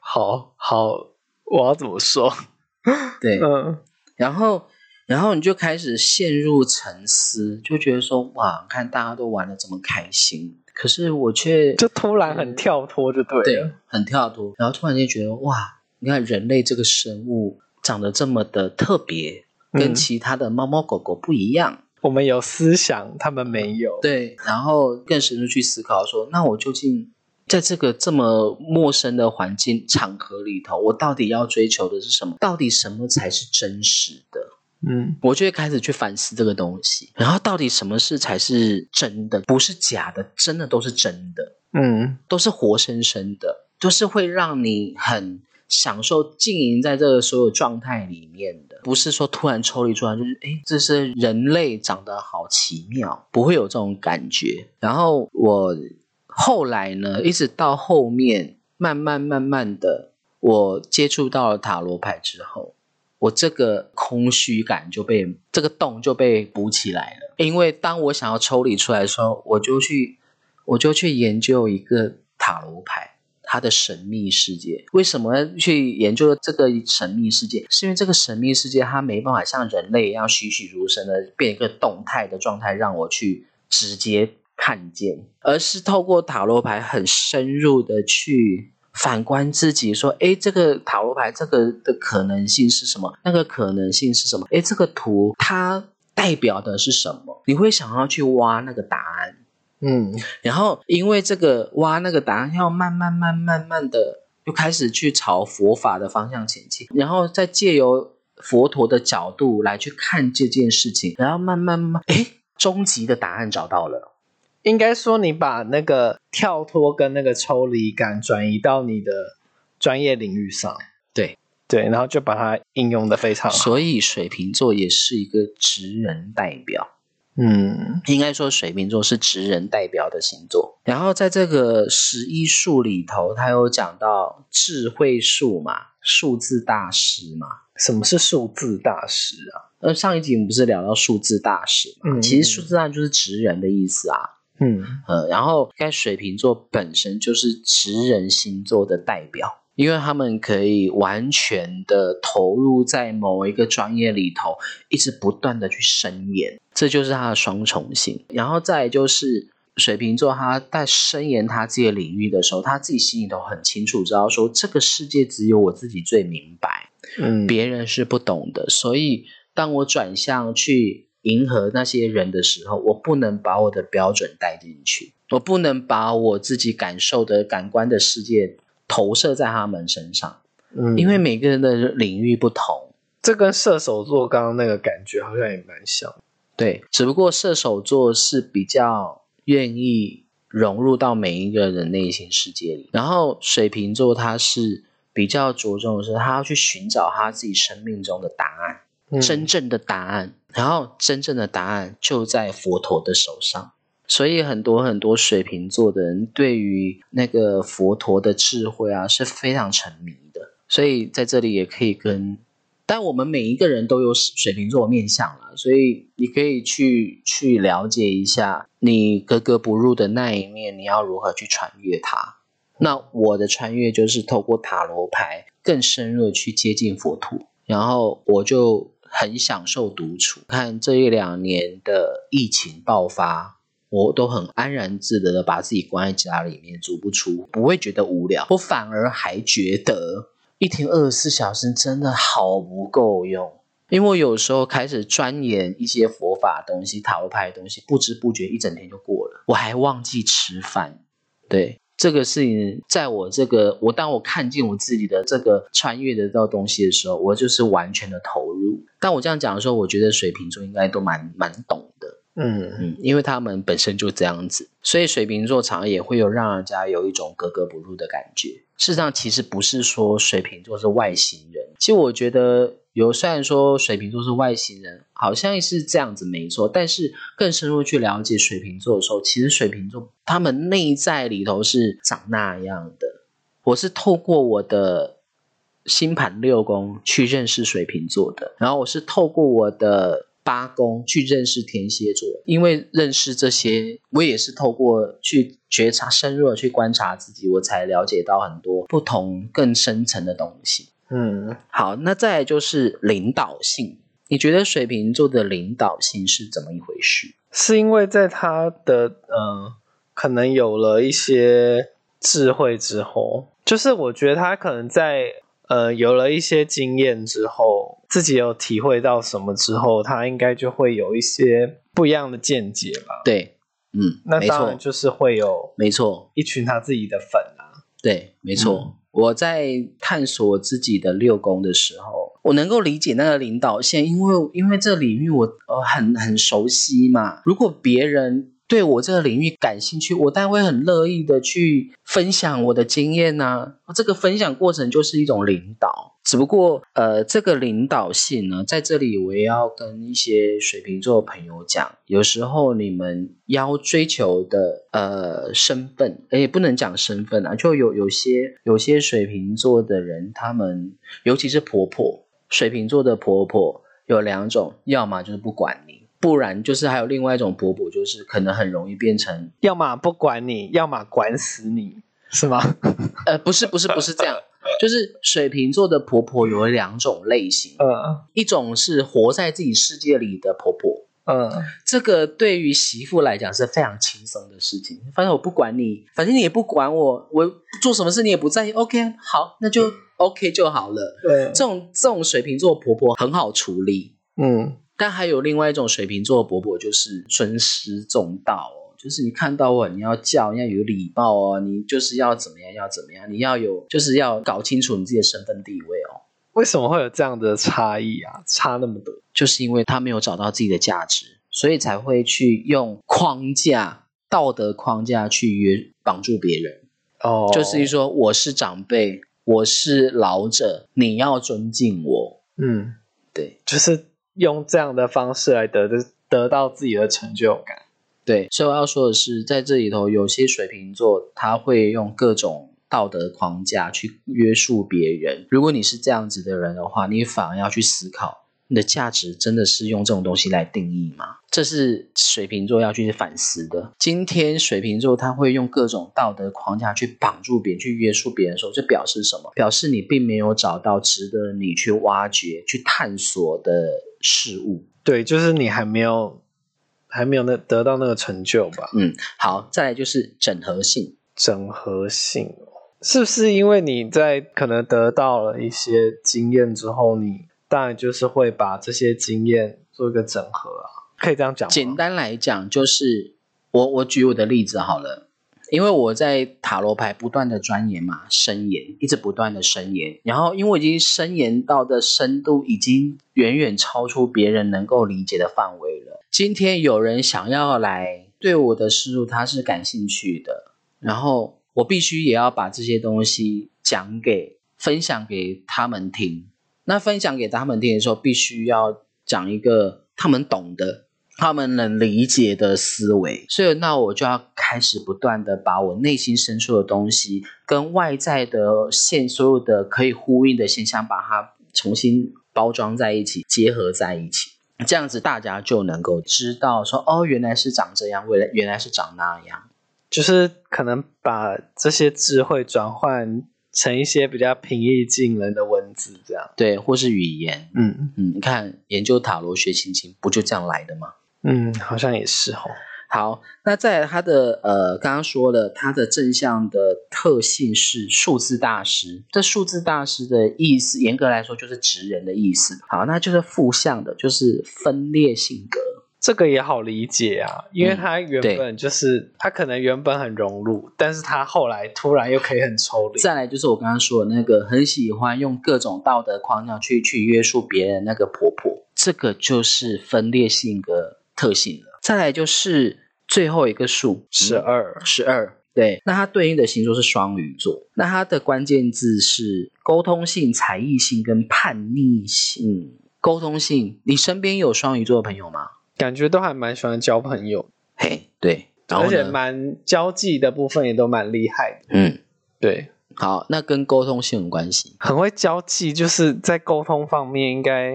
好好，我要怎么说？对，嗯，然后然后你就开始陷入沉思，就觉得说哇，看大家都玩的这么开心。可是我却就突然很跳脱，就对，对，很跳脱，然后突然间觉得哇，你看人类这个生物长得这么的特别，跟其他的猫猫狗狗不一样。我们有思想，他们没有。对，然后更深入去思考说，那我究竟在这个这么陌生的环境场合里头，我到底要追求的是什么？到底什么才是真实的？嗯。我就会开始去反思这个东西，然后到底什么事才是真的，不是假的，真的都是真的，嗯。都是活生生的，都是会让你很享受浸营在这个所有状态里面的，不是说突然抽离出来，就是哎，这是人类长得好奇妙，不会有这种感觉。然后我后来呢，一直到后面，慢慢慢慢的，我接触到了塔罗牌之后。我这个空虚感就被这个洞就被补起来了，因为当我想要抽离出来的时候，我就去我就去研究一个塔罗牌，它的神秘世界。为什么去研究这个神秘世界？是因为这个神秘世界它没办法像人类一样栩栩如生的变一个动态的状态，让我去直接看见，而是透过塔罗牌很深入的去。反观自己，说：“诶，这个塔罗牌这个的可能性是什么？那个可能性是什么？诶，这个图它代表的是什么？你会想要去挖那个答案。嗯然后因为这个挖那个答案，要慢慢慢慢慢的又开始去朝佛法的方向前进，然后再借由佛陀的角度来去看这件事情，然后慢慢慢慢，诶，终极的答案找到了。应该说你把那个跳脱跟那个抽离感转移到你的专业领域上，对对，然后就把它应用的非常好。所以水瓶座也是一个职人代表。嗯应该说水瓶座是职人代表的星座。然后在这个十一数里头，他有讲到智慧数嘛，数字大师嘛。什么是数字大师啊？呃，上一集我们不是聊到数字大师嘛？嗯其实数字大师就是职人的意思啊。嗯呃，然后该水瓶座本身就是职人星座的代表，因为他们可以完全的投入在某一个专业里头，一直不断的去深研，这就是他的双重性。然后再就是水瓶座，他在深研他自己的领域的时候，他自己心里头很清楚，知道说这个世界只有我自己最明白，嗯，别人是不懂的。所以当我转向去迎合那些人的时候，我不能把我的标准带进去，我不能把我自己感受的感官的世界投射在他们身上，嗯因为每个人的领域不同。这跟射手座刚刚那个感觉好像也蛮像。对，只不过射手座是比较愿意融入到每一个人内心世界里，然后水瓶座他是比较着重的是他要去寻找他自己生命中的答案。嗯真正的答案，然后真正的答案就在佛陀的手上。所以很多很多水瓶座的人对于那个佛陀的智慧啊是非常沉迷的。所以在这里也可以跟，但我们每一个人都有水瓶座面相啦，所以你可以去去了解一下你格格不入的那一面，你要如何去穿越它。那我的穿越就是透过塔罗牌更深入的去接近佛陀。然后我就很享受独处。看这一两年的疫情爆发，我都很安然自得的把自己关在家里面，足不出，不会觉得无聊。我反而还觉得一天二十四小时真的好不够用。因为我有时候开始钻研一些佛法东西、塔罗牌的东西，不知不觉一整天就过了，我还忘记吃饭。对，这个事情，在我这个我当我看见我自己的这个穿越的这个东西的时候，我就是完全的投入。但我这样讲的时候，我觉得水瓶座应该都蛮蛮懂的，嗯嗯，因为他们本身就这样子，所以水瓶座常常也会有让人家有一种格格不入的感觉。事实上，其实不是说水瓶座是外星人，其实我觉得有，虽然说水瓶座是外星人，好像是这样子没错，但是更深入去了解水瓶座的时候，其实水瓶座他们内在里头是长那样的。我是透过我的星盘六宫去认识水瓶座的，然后我是透过我的八宫去认识天蝎座，因为认识这些，我也是透过去觉察、深入的去观察自己，我才了解到很多不同更深层的东西。嗯，好，那再来就是领导性，你觉得水瓶座的领导性是怎么一回事？是因为在他的嗯，可能有了一些智慧之后，就是我觉得他可能在呃有了一些经验之后，自己有体会到什么之后，他应该就会有一些不一样的见解吧。对，嗯，那当然，就是会有没错，一群他自己的粉啊。对，没错。嗯我在探索自己的六宫的时候，我能够理解那个领导线，因为因为这领域我呃很很熟悉嘛。如果别人对我这个领域感兴趣，我当然会很乐意的去分享我的经验呐、这个分享过程就是一种领导，只不过呃，这个领导性呢，在这里我也要跟一些水瓶座朋友讲，有时候你们要追求的呃身份，也不能讲身份啊，就有有些有些水瓶座的人，他们尤其是婆婆，水瓶座的婆婆有两种，要么就是不管你。不然就是还有另外一种婆婆，就是可能很容易变成要么不管你，要么管死你，是吗？呃，不是不是不是这样，就是水瓶座的婆婆有两种类型，嗯一种是活在自己世界里的婆婆，嗯，这个对于媳妇来讲是非常轻松的事情。反正我不管你，反正你也不管我，我做什么事你也不在意。OK，好，那就 OK 就好了。对，这种这种水瓶座婆婆很好处理，嗯但还有另外一种水瓶座伯伯，就是尊师重道哦，就是你看到我，你要叫，你要有礼貌哦，你就是要怎么样，要怎么样，你要有，就是要搞清楚你自己的身份地位哦。为什么会有这样的差异啊？差那么多？就是因为他没有找到自己的价值，所以才会去用框架、道德框架去约绑住别人。哦，就是说，我是长辈，我是老者，你要尊敬我。嗯，对就是用这样的方式来得得到自己的成就感。对，所以我要说的是，在这里头，有些水瓶座他会用各种道德框架去约束别人。如果你是这样子的人的话，你反而要去思考，你的价值真的是用这种东西来定义吗？这是水瓶座要去反思的。今天水瓶座他会用各种道德框架去绑住别人、去约束别人的时候，这表示什么？表示你并没有找到值得你去挖掘、去探索的事物。对，就是你还没有还没有那得到那个成就吧？嗯，好，再来就是整合性。整合性哦是不是因为你在可能得到了一些经验之后，你当然就是会把这些经验做一个整合啊？可以这样讲吗？简单来讲，就是我我举我的例子好了，因为我在塔罗牌不断的钻研嘛，深研，一直不断的深研，然后因为我已经深研到的深度已经远远超出别人能够理解的范围了。今天有人想要来对我的事物他是感兴趣的，然后我必须也要把这些东西讲给分享给他们听。那分享给他们听的时候，必须要讲一个他们懂的、他们能理解的思维。所以，那我就要开始不断的把我内心深处的东西，跟外在的现所有的可以呼应的现象，把它重新包装在一起，结合在一起。这样子，大家就能够知道说，哦，原来是长这样，未来原来是长那样。就是可能把这些智慧转换成一些比较平易近人的文字，这样。对，或是语言。嗯嗯，你看研究塔罗学心情，不就这样来的吗？嗯，好像也是哦。好，那在他的呃，刚刚说了，他的正向的特性是数字大师。这数字大师的意思，严格来说就是直人的意思。好，那就是负向的，就是分裂性格。这个也好理解啊，因为嗯他原本就是、他可能原本很融入，但是他后来突然又可以很抽离。再来就是我刚刚说的那个很喜欢用各种道德框架去去约束别人那个婆婆，这个就是分裂性格特性了。再来就是最后一个数十二，十二，对，那它对应的星座是双鱼座，那它的关键字是沟通性、才艺性跟叛逆性。沟通性，你身边有双鱼座的朋友吗？感觉都还蛮喜欢交朋友，嘿，对，然后而且呢？蛮交际的部分也都蛮厉害的。嗯，对，好，那跟沟通性有关系，很会交际，就是在沟通方面应该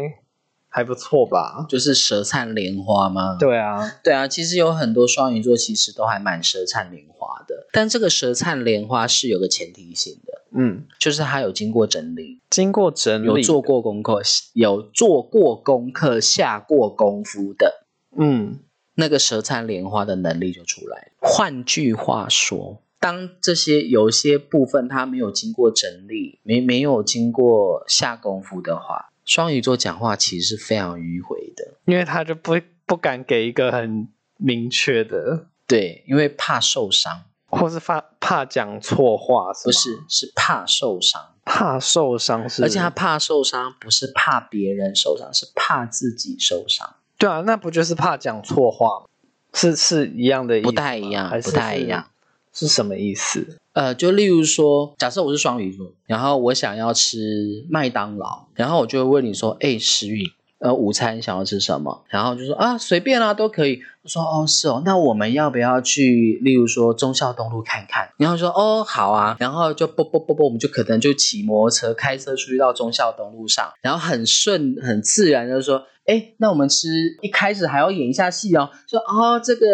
还不错吧？就是舌灿莲花吗？对啊，对啊，其实有很多双鱼座其实都还蛮舌灿莲花的，但这个舌灿莲花是有个前提性的，嗯，就是它有经过整理，经过整理，有做，过功课，有做过功课、下过功夫的。嗯，那个舌灿莲花的能力就出来了。换句话说，当这些有些部分它没有经过整理，没没有经过下功夫的话，双鱼座讲话其实是非常迂回的。因为他就不不敢给一个很明确的对，因为怕受伤，或是怕怕讲错话，是不是是怕受伤，怕受伤是，而且他怕受伤，不是怕别人受伤，是怕自己受伤，对啊，那不就是怕讲错话吗？是是一样的意思吗，不太一样还，是不太一样。是什么意思？呃，就例如说，假设我是双鱼座，然后我想要吃麦当劳，然后我就会问你说，哎，石宇，呃，午餐想要吃什么？然后就说啊，随便啦、都可以。我说哦，是哦，那我们要不要去，例如说忠孝东路看看？然后说哦，好啊，然后就啵啵啵啵，我们就可能就骑摩托车、开车出去到忠孝东路上，然后很顺、很自然的说。哎，那我们吃一开始还要演一下戏哦，说哦这个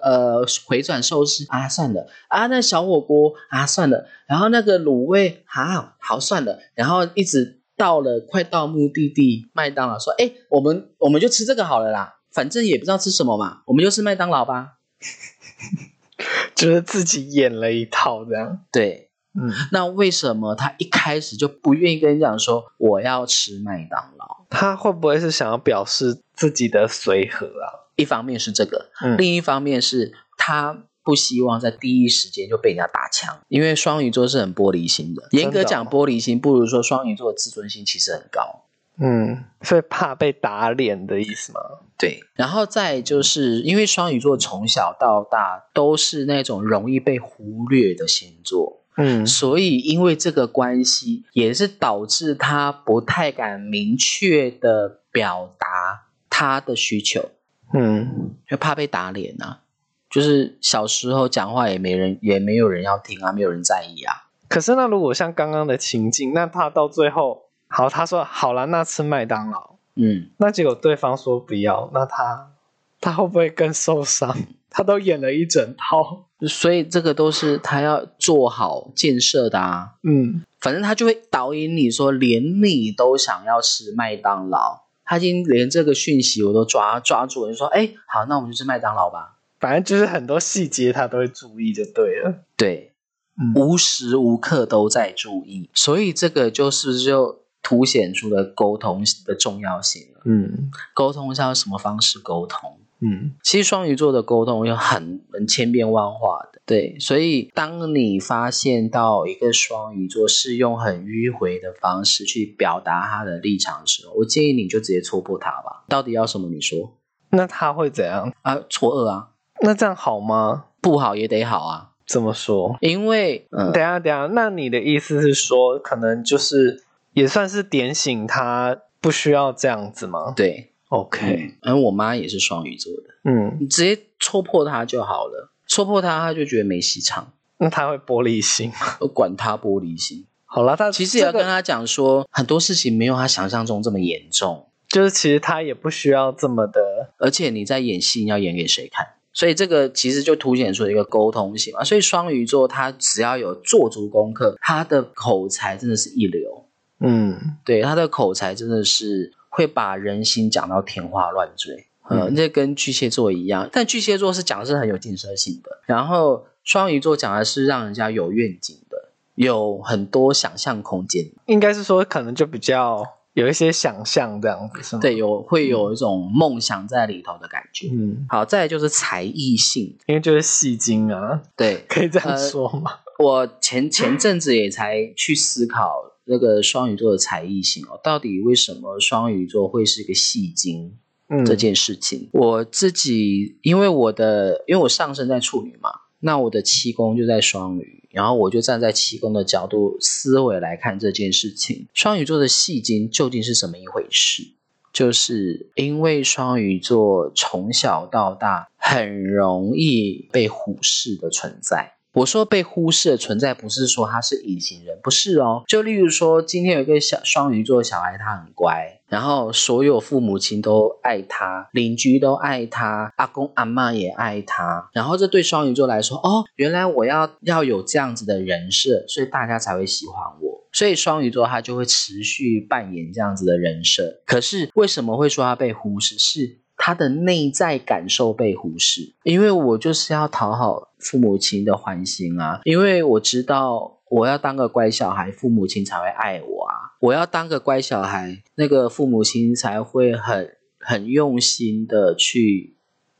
呃回转寿司啊算了啊那小火锅啊算了，然后那个卤味啊好算了，然后一直到了快到目的地麦当劳，说哎我们我们就吃这个好了啦，反正也不知道吃什么嘛，我们就吃麦当劳吧。就是自己演了一套这样。对，嗯，那为什么他一开始就不愿意跟你讲说我要吃麦当劳？他会不会是想要表示自己的随和啊？一方面是这个，嗯另一方面是他不希望在第一时间就被人家打枪，因为双鱼座是很玻璃心的。严格讲哦玻璃心，不如说双鱼座的自尊心其实很高。嗯，所以怕被打脸的意思吗？对，然后再就是因为双鱼座从小到大都是那种容易被忽略的星座，嗯所以因为这个关系，也是导致他不太敢明确的表达他的需求，嗯，就怕被打脸啊。就是小时候讲话也没人，也没有人要听啊，没有人在意啊。可是那如果像刚刚的情境，那他到最后，好，他说好了，那吃麦当劳，嗯，那结果对方说不要，那他他会不会更受伤？他都演了一整套，所以这个都是他要做好建设的啊。嗯，反正他就会导引你说，连你都想要吃麦当劳，他已经连这个讯息我都抓抓住了，就说，哎，好，那我们就吃麦当劳吧。反正就是很多细节他都会注意就对了。对，嗯无时无刻都在注意，所以这个就是就凸显出了沟通的重要性了。嗯沟通是要什么方式沟通？嗯其实双鱼座的沟通又很很千变万化的，对，所以当你发现到一个双鱼座是用很迂回的方式去表达他的立场的时候，我建议你就直接戳破他吧。到底要什么？你说那他会怎样？啊，错愕啊，那这样好吗？不好也得好啊，怎么说？因为嗯，等一下等一下，那你的意思是说，可能就是也算是点醒他不需要这样子吗对，？OK，嗯，我妈也是双鱼座的，嗯，你直接戳破她就好了，戳破她，她就觉得没戏唱，那她会玻璃心吗？我管她玻璃心。好了，她其实也要跟她讲说，很多事情没有她想象中这么严重。就是其实她也不需要这么的，而且你在演戏，你要演给谁看？所以这个其实就凸显出一个沟通性嘛。所以双鱼座他只要有做足功课，他的口才真的是一流。嗯对，他的口才真的是会把人心讲到天花乱坠。呃，嗯这跟巨蟹座一样，但巨蟹座是讲的是很有建设性的，然后双鱼座讲的是让人家有愿景的，有很多想象空间。应该是说可能就比较有一些想象这样子，是吗？对，，有会有一种梦想在里头的感觉。嗯，好，再来就是才艺性，因为就是戏精啊，对，可以这样呃说吗？我前前阵子也才去思考那个双鱼座的才艺型哦，到底为什么双鱼座会是一个戏精嗯，这件事情？我自己因为我的因为我上升在处女嘛，那我的七宫就在双鱼，然后我就站在七宫的角度思维来看这件事情，双鱼座的戏精究竟是什么一回事？就是因为双鱼座从小到大很容易被忽视的存在。我说被忽视的存在，不是说他是隐形人，不是哦。就例如说，今天有一个小双鱼座的小孩，他很乖，然后所有父母亲都爱他，邻居都爱他，阿公阿嬷也爱他。然后这对双鱼座来说，哦，原来我要要有这样子的人设，所以大家才会喜欢我。所以双鱼座他就会持续扮演这样子的人设。可是为什么会说他被忽视？是他的内在感受被忽视，因为我就是要讨好父母亲的欢心啊，因为我知道我要当个乖小孩，父母亲才会爱我啊，我要当个乖小孩，那个父母亲才会很很用心的去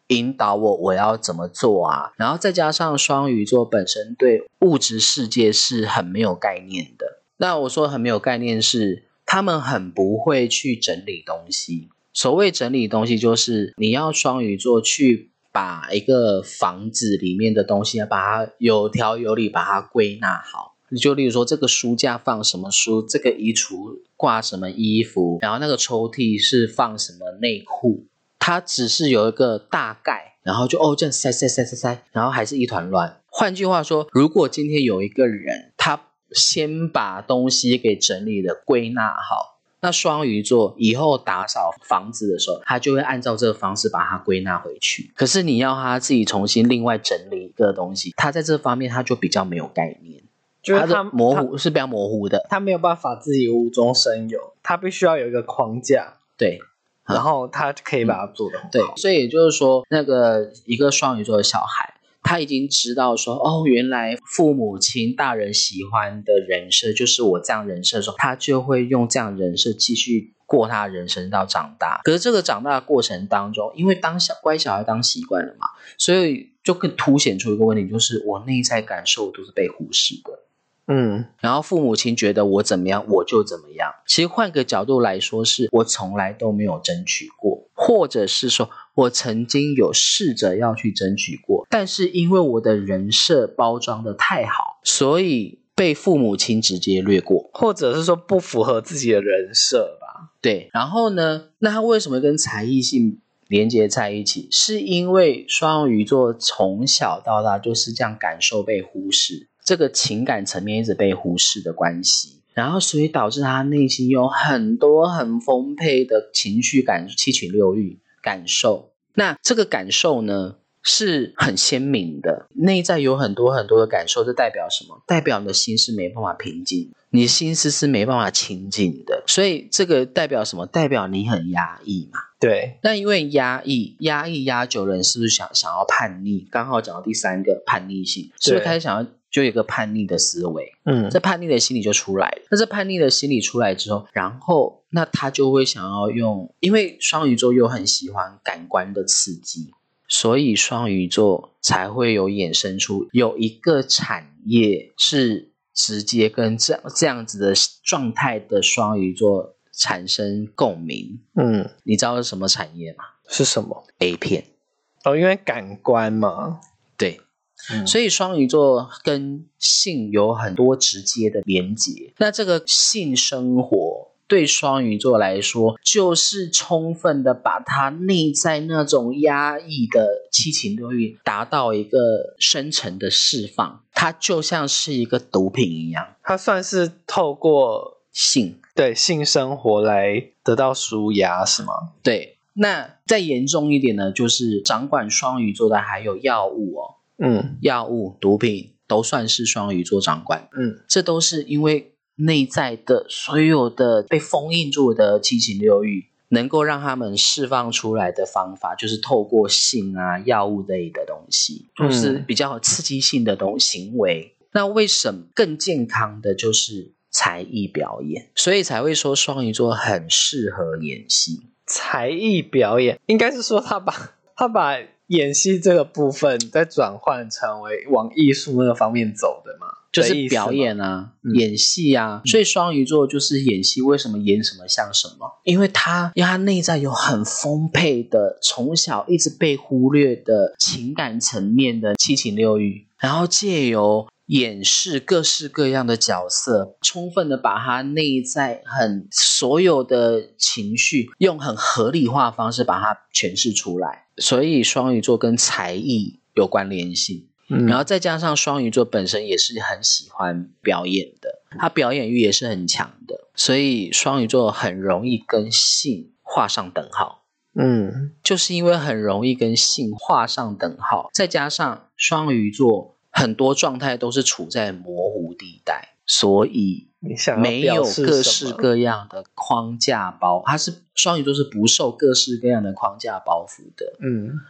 引导我我要怎么做啊。然后再加上双鱼座本身对物质世界是很没有概念的。那我说很没有概念是，他们很不会去整理东西。所谓整理东西，就是你要双鱼座去把一个房子里面的东西，把它有条有理把它归纳好。就例如说，这个书架放什么书，这个衣橱挂什么衣服，然后那个抽屉是放什么内裤，它只是有一个大概，然后就哦这样塞塞塞塞塞，然后还是一团乱。换句话说，如果今天有一个人，他先把东西给整理的归纳好，那双鱼座以后打扫房子的时候，他就会按照这个方式把它归纳回去。可是你要他自己重新另外整理一个东西，他在这方面他就比较没有概念，就是他模糊是比较模糊的。他没有办法自己无中生有，他必须要有一个框架，对然后他可以把它做得很好。对，所以也就是说，那个一个双鱼座的小孩。他已经知道说，哦，原来父母亲大人喜欢的人设就是我这样人设的时候，他就会用这样人设继续过他的人生到长大。可是这个长大的过程当中，因为当小乖小孩当习惯了嘛，所以就更凸显出一个问题，就是我内在感受都是被忽视的。嗯，然后父母亲觉得我怎么样，我就怎么样。其实换个角度来说，是我从来都没有争取过，或者是说我曾经有试着要去争取过，但是因为我的人设包装的太好，所以被父母亲直接略过。或者是说不符合自己的人设吧。对，然后呢，那他为什么跟才艺性连接在一起？是因为双鱼座从小到大就是这样感受被忽视，这个情感层面一直被忽视的关系，然后所以导致他内心有很多很丰沛的情绪感、七情六欲感受。那这个感受呢？是很鲜明的，内在有很多很多的感受，这代表什么？代表你的心是没办法平静，你的心思是没办法清静的，所以这个代表什么？代表你很压抑嘛。对，那因为压抑，压抑压久了，你是不是想想要叛逆？刚好讲到第三个叛逆性，是不是开始想要就有一个叛逆的思维？嗯，这叛逆的心理就出来了。那这叛逆的心理出来之后，然后那他就会想要用，因为双鱼座又很喜欢感官的刺激，所以双鱼座才会有衍生出有一个产业是直接跟这这样子的状态的双鱼座产生共鸣。嗯，你知道是什么产业吗是什么？？A 片。哦，因为感官嘛。对，嗯所以双鱼座跟性有很多直接的连结。那这个性生活对双鱼座来说，就是充分的把他内在那种压抑的七情六欲达到一个深层的释放，它就像是一个毒品一样。它算是透过性对性生活来得到舒压，是吗？对，那再严重一点呢，就是掌管双鱼座的还有药物哦，嗯药物、毒品都算是双鱼座掌管。嗯这都是因为内在的所有的被封印住的七情六欲，能够让他们释放出来的方法，就是透过性啊、药物类的东西，嗯就是比较刺激性的东行为。那为什么更健康的就是才艺表演？所以才会说双鱼座很适合演戏。才艺表演应该是说他把他把演戏这个部分再转换成为往艺术那个方面走的嘛，就是表演啊，嗯演戏啊，所以双鱼座就是演戏。为什么演什么像什么？因为他，因为他内在有很丰沛的，从小一直被忽略的情感层面的七情六欲，然后借由演示各式各样的角色，充分的把他内在很所有的情绪，用很合理化的方式把它诠释出来。所以双鱼座跟才艺有关联性。嗯，然后再加上双鱼座本身也是很喜欢表演的，他表演欲也是很强的，所以双鱼座很容易跟性画上等号。嗯就是因为很容易跟性画上等号，再加上双鱼座很多状态都是处在模糊地带，所以你想要没有各式各样的框架包，它是双鱼座是不受各式各样的框架包袱的。嗯，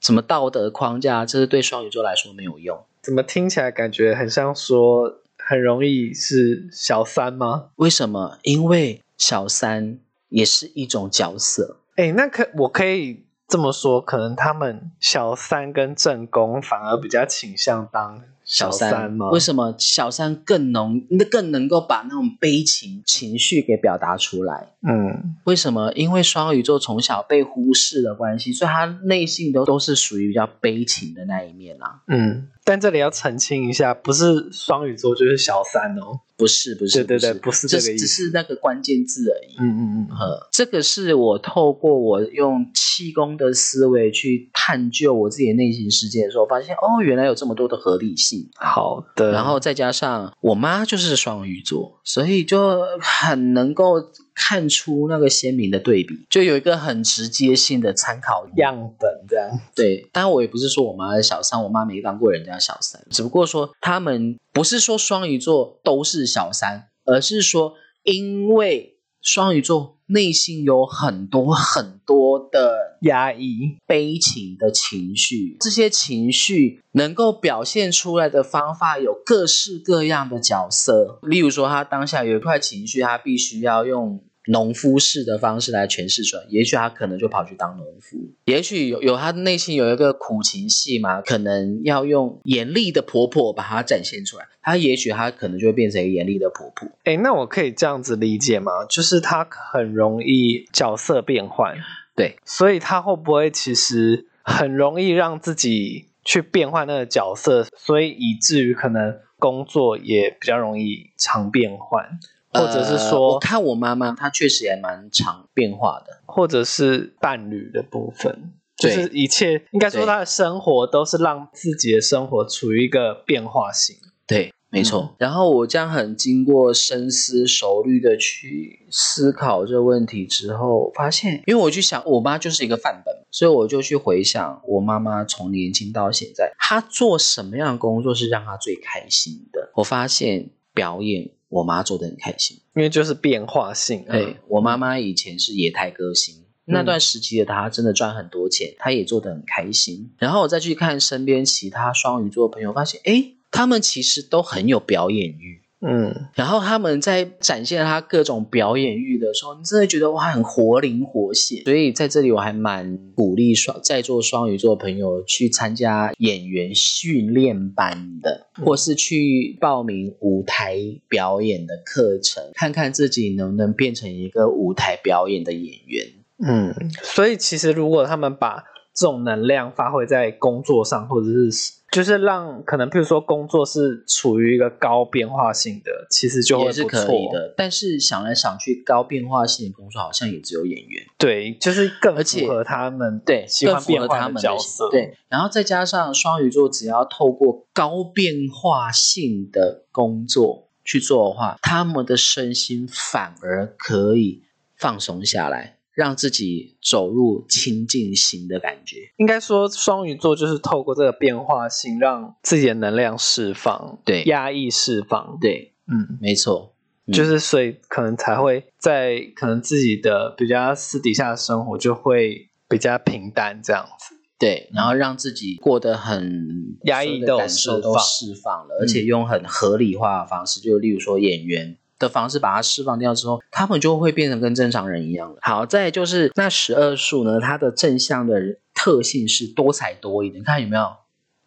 什么道德框架，这是对双鱼座来说没有用。怎么听起来感觉很像说很容易是小三吗？为什么？因为小三也是一种角色。哎，那可我可以这么说，可能他们小三跟正宫反而比较倾向当小三吗？为什么小三更能更能够把那种悲情情绪给表达出来？嗯，为什么？因为双鱼座从小被忽视的关系，所以他内心都都是属于比较悲情的那一面啦、嗯，但这里要澄清一下，不是双鱼座就是小三哦。不是不是，对对对不不是这个意思只是那个关键字而已。嗯嗯嗯，呃，这个是我透过我用气功的思维去探究我自己的内心世界的时候，发现哦，原来有这么多的合理性。好的。然后再加上我妈就是双鱼座，所以就很能够看出那个鲜明的对比，就有一个很直接性的参考样本这样，对，当然我也不是说我妈是小三，我妈没当过人家小三，只不过说他们不是说双鱼座都是小三，而是说因为双鱼座内心有很多很多的压抑。悲情的情绪，这些情绪能够表现出来的方法有各式各样的角色。例如说，他当下有一块情绪，他必须要用农夫式的方式来诠释出来，也许他可能就跑去当农夫，也许有有他内心有一个苦情戏嘛，可能要用严厉的婆婆把它展现出来，他也许他可能就会变成一个严厉的婆婆。哎，那我可以这样子理解吗？就是他很容易角色变换，对，所以他会不会其实很容易让自己去变换那个角色，所以以至于可能工作也比较容易常变换，或者是呃说，我看我妈妈，她确实也蛮常变化的。或者是伴侣的部分，就是一切应该说她的生活都是让自己的生活处于一个变化型。对，没错。然后我这样很经过深思熟虑的去思考这个问题之后，发现，因为我去想，我妈就是一个范本，所以我就去回想我妈妈从年轻到现在，她做什么样的工作是让她最开心的？我发现表演，我妈做的很开心。因为就是变化性、啊，对我妈妈以前是野太歌星。那段时期的她真的赚很多钱，她也做得很开心。然后我再去看身边其他双鱼座的朋友，发现哎，他们其实都很有表演欲。嗯，然后他们在展现他各种表演欲的时候，你真的觉得哇，很活灵活现。所以在这里，我还蛮鼓励双在座双鱼座的朋友去参加演员训练班的，或是去报名舞台表演的课程，看看自己能不能变成一个舞台表演的演员。嗯，所以其实如果他们把这种能量发挥在工作上，或者是就是让可能，譬如说工作是处于一个高变化性的，其实就会也是错可以。的，但是想来想去，高变化性的工作好像也只有演员。对，就是更符合他们对，喜欢更符合变化他们角色。对，然后再加上双鱼座，只要透过高变化性的工作去做的话，他们的身心反而可以放松下来，让自己走入清净心的感觉。应该说双鱼座就是透过这个变化性，让自己的能量释放，对压抑释放。对，嗯，没错，嗯就是所以可能才会在可能自己的比较私底下的生活就会比较平淡这样子。对，然后让自己过得很压抑的感受都释放释放了，而且用很合理化的方式，就例如说演员。的方式把它释放掉之后，他们就会变成跟正常人一样了。好，再就是那十二数呢，它的正向的特性是多才多艺的，你看有没有？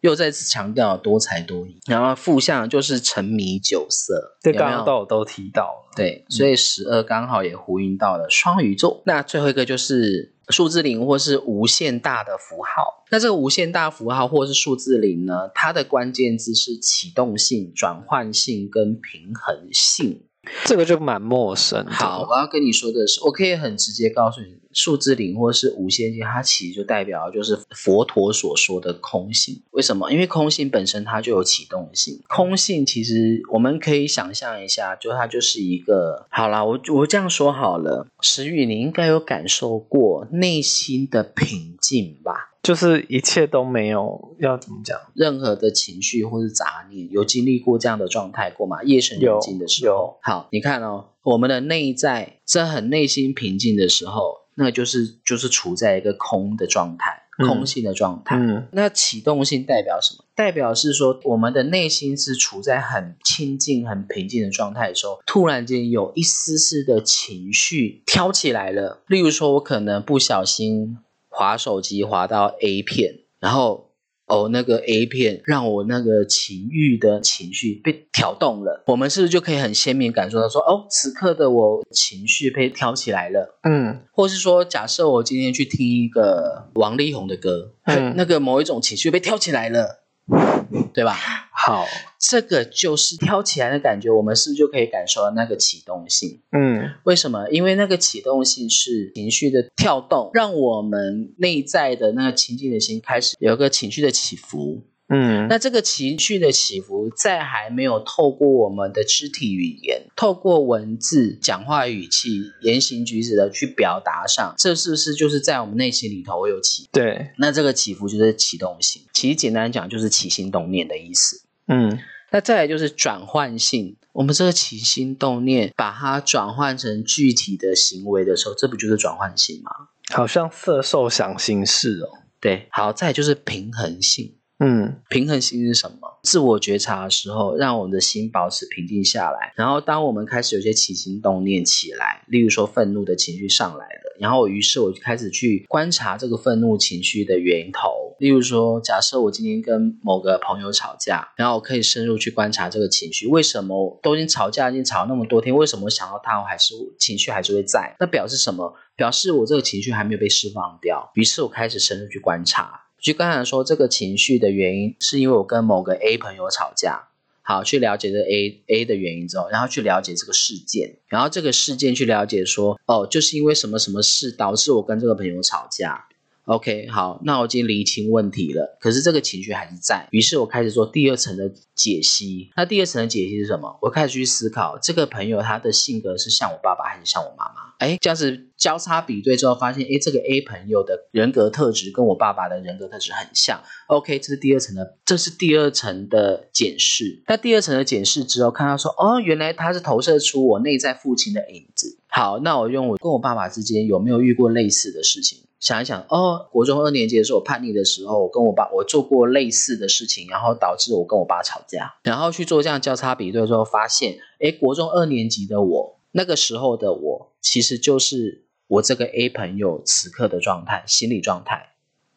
又再次强调多才多艺。然后负向就是沉迷酒色，这刚刚都有都提到了。对，所以十二刚好也呼应到了双鱼座。那最后一个就是数字零或是无限大的符号。那这个无限大符号或是数字零呢，它的关键字是启动性、转换性跟平衡性。这个就蛮陌生。好，我要跟你说的是，我可以很直接告诉你，数字零或是无限性，它其实就代表就是佛陀所说的空性。为什么？因为空性本身它就有启动性。空性其实我们可以想象一下，就它就是一个，好啦，我我这样说好了，石宇，你应该有感受过内心的平静吧？就是一切都没有要怎么讲？任何的情绪或是杂念，有经历过这样的状态过吗？夜深人静的时候，好，你看哦，我们的内在在很内心平静的时候，那就是就是处在一个空的状态，嗯空性的状态。嗯那启动性代表什么？代表是说我们的内心是处在很清静、很平静的状态的时候，突然间有一丝丝的情绪挑起来了。例如说，我可能不小心划手机滑到 A 片，然后哦那个 A 片让我那个情欲的情绪被挑动了，我们是不是就可以很鲜明感受到说，哦，此刻的我情绪被挑起来了？嗯。或是说，假设我今天去听一个王力宏的歌，嗯。那个某一种情绪被挑起来了，对吧？好，这个就是挑起来的感觉，我们是不是就可以感受到那个启动性？嗯为什么？因为那个启动性是情绪的跳动，让我们内在的那个情境的心开始有一个情绪的起伏。嗯那这个情绪的起伏，在还没有透过我们的肢体语言、透过文字、讲话语气、言行举止的去表达上，这是不是就是在我们内心里头有起？对，那这个起伏就是启动性，其实简单讲就是起心动念的意思。嗯那再来就是转换性，我们这个起心动念把它转换成具体的行为的时候，这不就是转换性吗？好像色受想行识哦。对，好，再来就是平衡性。嗯平衡性是什么？自我觉察的时候，让我们的心保持平静下来。然后，当我们开始有些起心动念起来，例如说愤怒的情绪上来了，然后于是我就开始去观察这个愤怒情绪的源头。例如说，假设我今天跟某个朋友吵架，然后我可以深入去观察这个情绪，为什么都已经吵架，已经吵了那么多天，为什么我想到他，我还是情绪还是会在？那表示什么？表示我这个情绪还没有被释放掉。于是我开始深入去观察。就刚才说这个情绪的原因，是因为我跟某个 A 朋友吵架。好，去了解这 A A 的原因之后，然后去了解这个事件，然后这个事件去了解说，哦，就是因为什么什么事导致我跟这个朋友吵架。OK，好，那我已经厘清问题了，可是这个情绪还是在，于是我开始做第二层的解析。那第二层的解析是什么？我开始去思考这个朋友他的性格是像我爸爸还是像我妈妈？哎，这样子交叉比对之后，发现哎，这个 A 朋友的人格特质跟我爸爸的人格特质很像。OK，这是第二层的，这是第二层的检视。那第二层的检视之后，看到说，哦，原来他是投射出我内在父亲的影子。好，那我用我跟我爸爸之间有没有遇过类似的事情？想一想，哦，国中二年级的时候，我叛逆的时候，我跟我爸我做过类似的事情，然后导致我跟我爸吵架，然后去做这样交叉比对之后，发现，诶，国中二年级的我，那个时候的我，其实就是我这个 A 朋友此刻的状态，心理状态。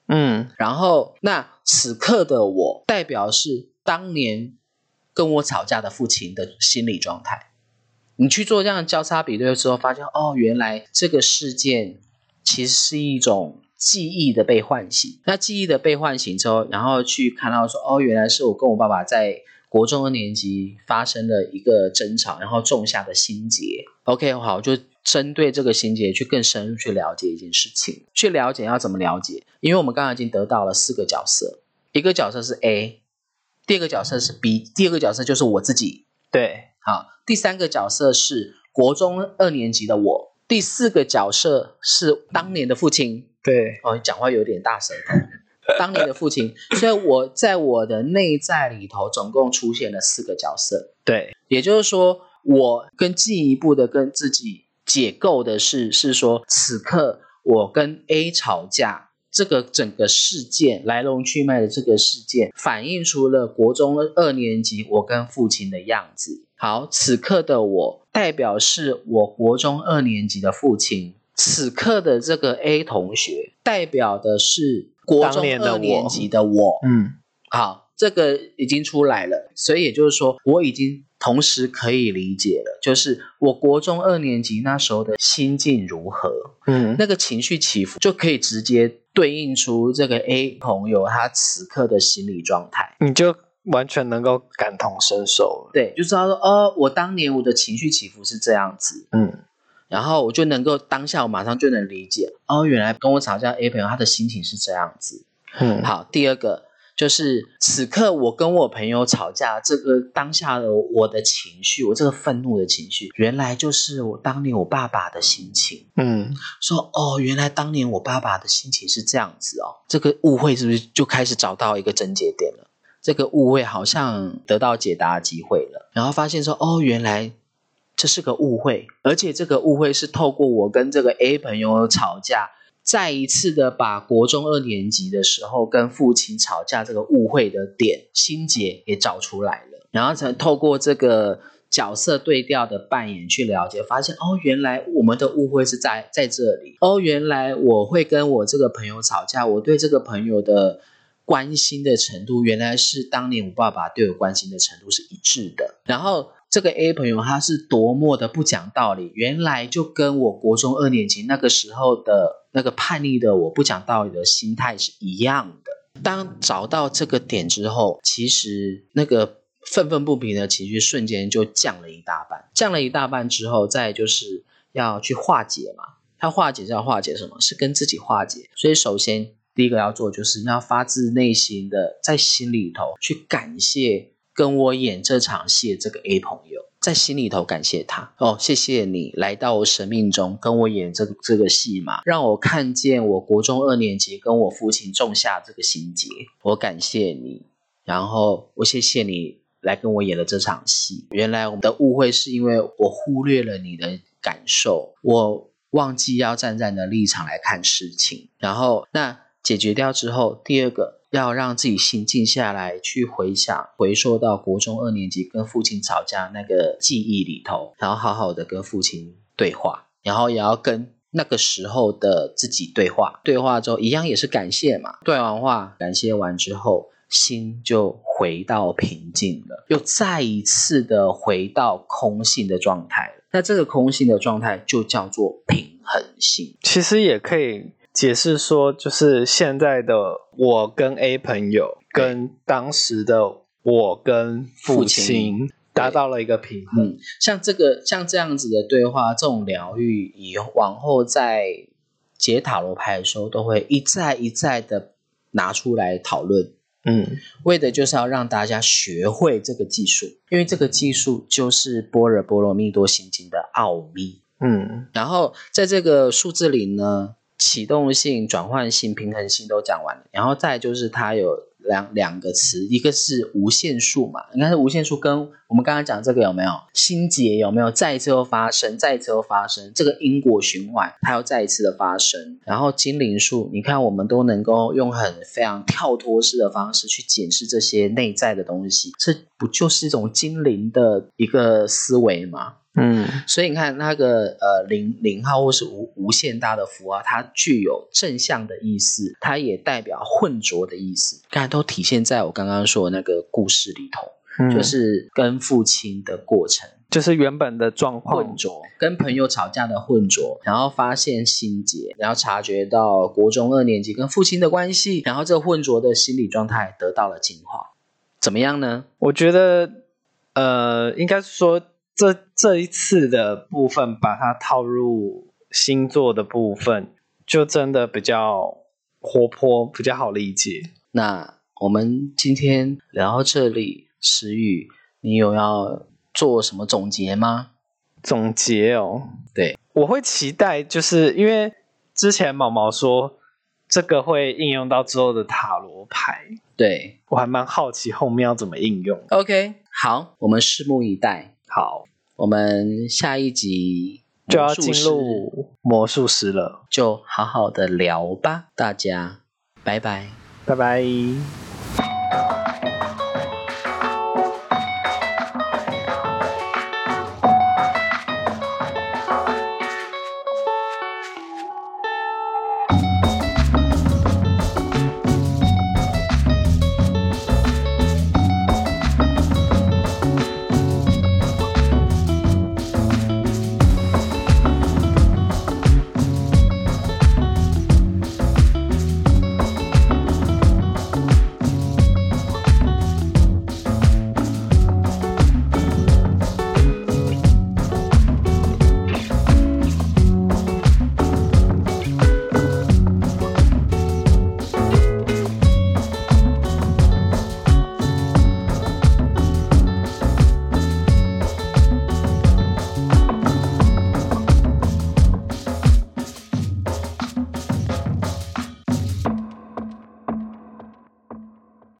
嗯然后，那此刻的我，代表是当年跟我吵架的父亲的心理状态。你去做这样交叉比对之后，发现哦，原来这个事件其实是一种记忆的被唤醒。那记忆的被唤醒之后，然后去看到说，哦，原来是我跟我爸爸在国中二年级发生了一个争吵，然后种下的心结。OK，好，就针对这个心结去更深入去了解一件事情，去了解要怎么了解？因为我们刚刚已经得到了四个角色，一个角色是 A，第二个角色是 B，第二个角色就是我自己。对，好，第三个角色是国中二年级的我，第四个角色是当年的父亲。对，哦，你讲话有点大舌头。当年的父亲，所以我在我的内在里头总共出现了四个角色，对，也就是说，我更进一步的跟自己解构的是，是说此刻我跟 A 吵架。这个整个事件来龙去脉的这个事件，反映出了国中二年级我跟父亲的样子。好，此刻的我代表是我国中二年级的父亲，此刻的这个 A 同学代表的是国中当年的我二年级的我。嗯好，这个已经出来了，所以也就是说，我已经同时可以理解了，就是我国中二年级那时候的心境如何，嗯那个情绪起伏就可以直接对应出这个 A 朋友他此刻的心理状态。你就完全能够感同身受。对，就知道说，哦，我当年我的情绪起伏是这样子，嗯然后我就能够当下我马上就能理解，哦，原来跟我吵架 A 朋友他的心情是这样子。嗯，好，第二个就是此刻我跟我朋友吵架，这个当下的我的情绪，我这个愤怒的情绪，原来就是我当年我爸爸的心情。嗯说哦，原来当年我爸爸的心情是这样子哦，这个误会是不是就开始找到一个症结点了？这个误会好像得到解答机会了，然后发现说哦，原来这是个误会，而且这个误会是透过我跟这个 A 朋友吵架，再一次的把国中二年级的时候跟父亲吵架这个误会的点心结给找出来了，然后才透过这个角色对调的扮演去了解，发现哦，原来我们的误会是在在这里。哦，原来我会跟我这个朋友吵架，我对这个朋友的关心的程度，原来是当年我爸爸对我关心的程度是一致的。然后这个 A 朋友他是多么的不讲道理，原来就跟我国中二年级那个时候的那个叛逆的我不讲道理的心态是一样的。当找到这个点之后，其实那个。愤愤不平的情绪瞬间就降了一大半，降了一大半之后，再就是要去化解嘛。他化解是要化解什么？是跟自己化解。所以首先第一个要做，就是要发自内心的在心里头去感谢跟我演这场戏的这个 A 朋友，在心里头感谢他哦，谢谢你来到我生命中跟我演这个这个戏嘛，让我看见我国中二年级跟我父亲种下这个心结，我感谢你，然后我谢谢你。来跟我演了这场戏，原来我们的误会是因为我忽略了你的感受，我忘记要站在你的立场来看事情。然后那解决掉之后，第二个要让自己心静下来，去回想、回溯到国中二年级跟父亲吵架那个记忆里头，然后好好的跟父亲对话，然后也要跟那个时候的自己对话。对话之后，一样也是感谢嘛。对完话，感谢完之后。心就回到平静了，又再一次的回到空性的状态。那这个空性的状态就叫做平衡性。其实也可以解释说，就是现在的我跟 A 朋友，跟当时的我跟父亲达到了一个平衡。像这个像这样子的对话，这种疗愈，以往后在解塔罗牌的时候，都会一再一再的拿出来讨论。嗯，为的就是要让大家学会这个技术，因为这个技术就是般若波罗蜜多心经的奥秘。嗯，然后在这个数字里呢，启动性、转换性、平衡性都讲完了，然后再就是它有。两两个词，一个是无限数嘛，应该是无限数，跟我们刚刚讲这个有没有心结有没有再一次又发生，再一次又发生，这个因果循环它又再一次的发生。然后精灵数，你看我们都能够用很非常跳脱式的方式去检视这些内在的东西，这不就是一种精灵的一个思维吗？嗯，所以你看那个呃零零号或是无无限大的符号，它具有正向的意思，它也代表混浊的意思。刚才都体现在我刚刚说的那个故事里头，就是跟父亲的过程，就是原本的状况混浊，跟朋友吵架的混浊，然后发现心结，然后察觉到国中二年级跟父亲的关系，然后这混浊的心理状态得到了净化，怎么样呢？我觉得呃，应该说。这这一次的部分，把它套入星座的部分，就真的比较活泼，比较好理解。那我们今天聊到这里，石宇，你有要做什么总结吗？总结哦，对，我会期待，就是因为之前毛毛说这个会应用到之后的塔罗牌，对我还蛮好奇后面要怎么应用。OK，好，我们拭目以待。好，我们下一集就要进入魔术师了，就好好的聊吧，大家，拜拜，拜拜。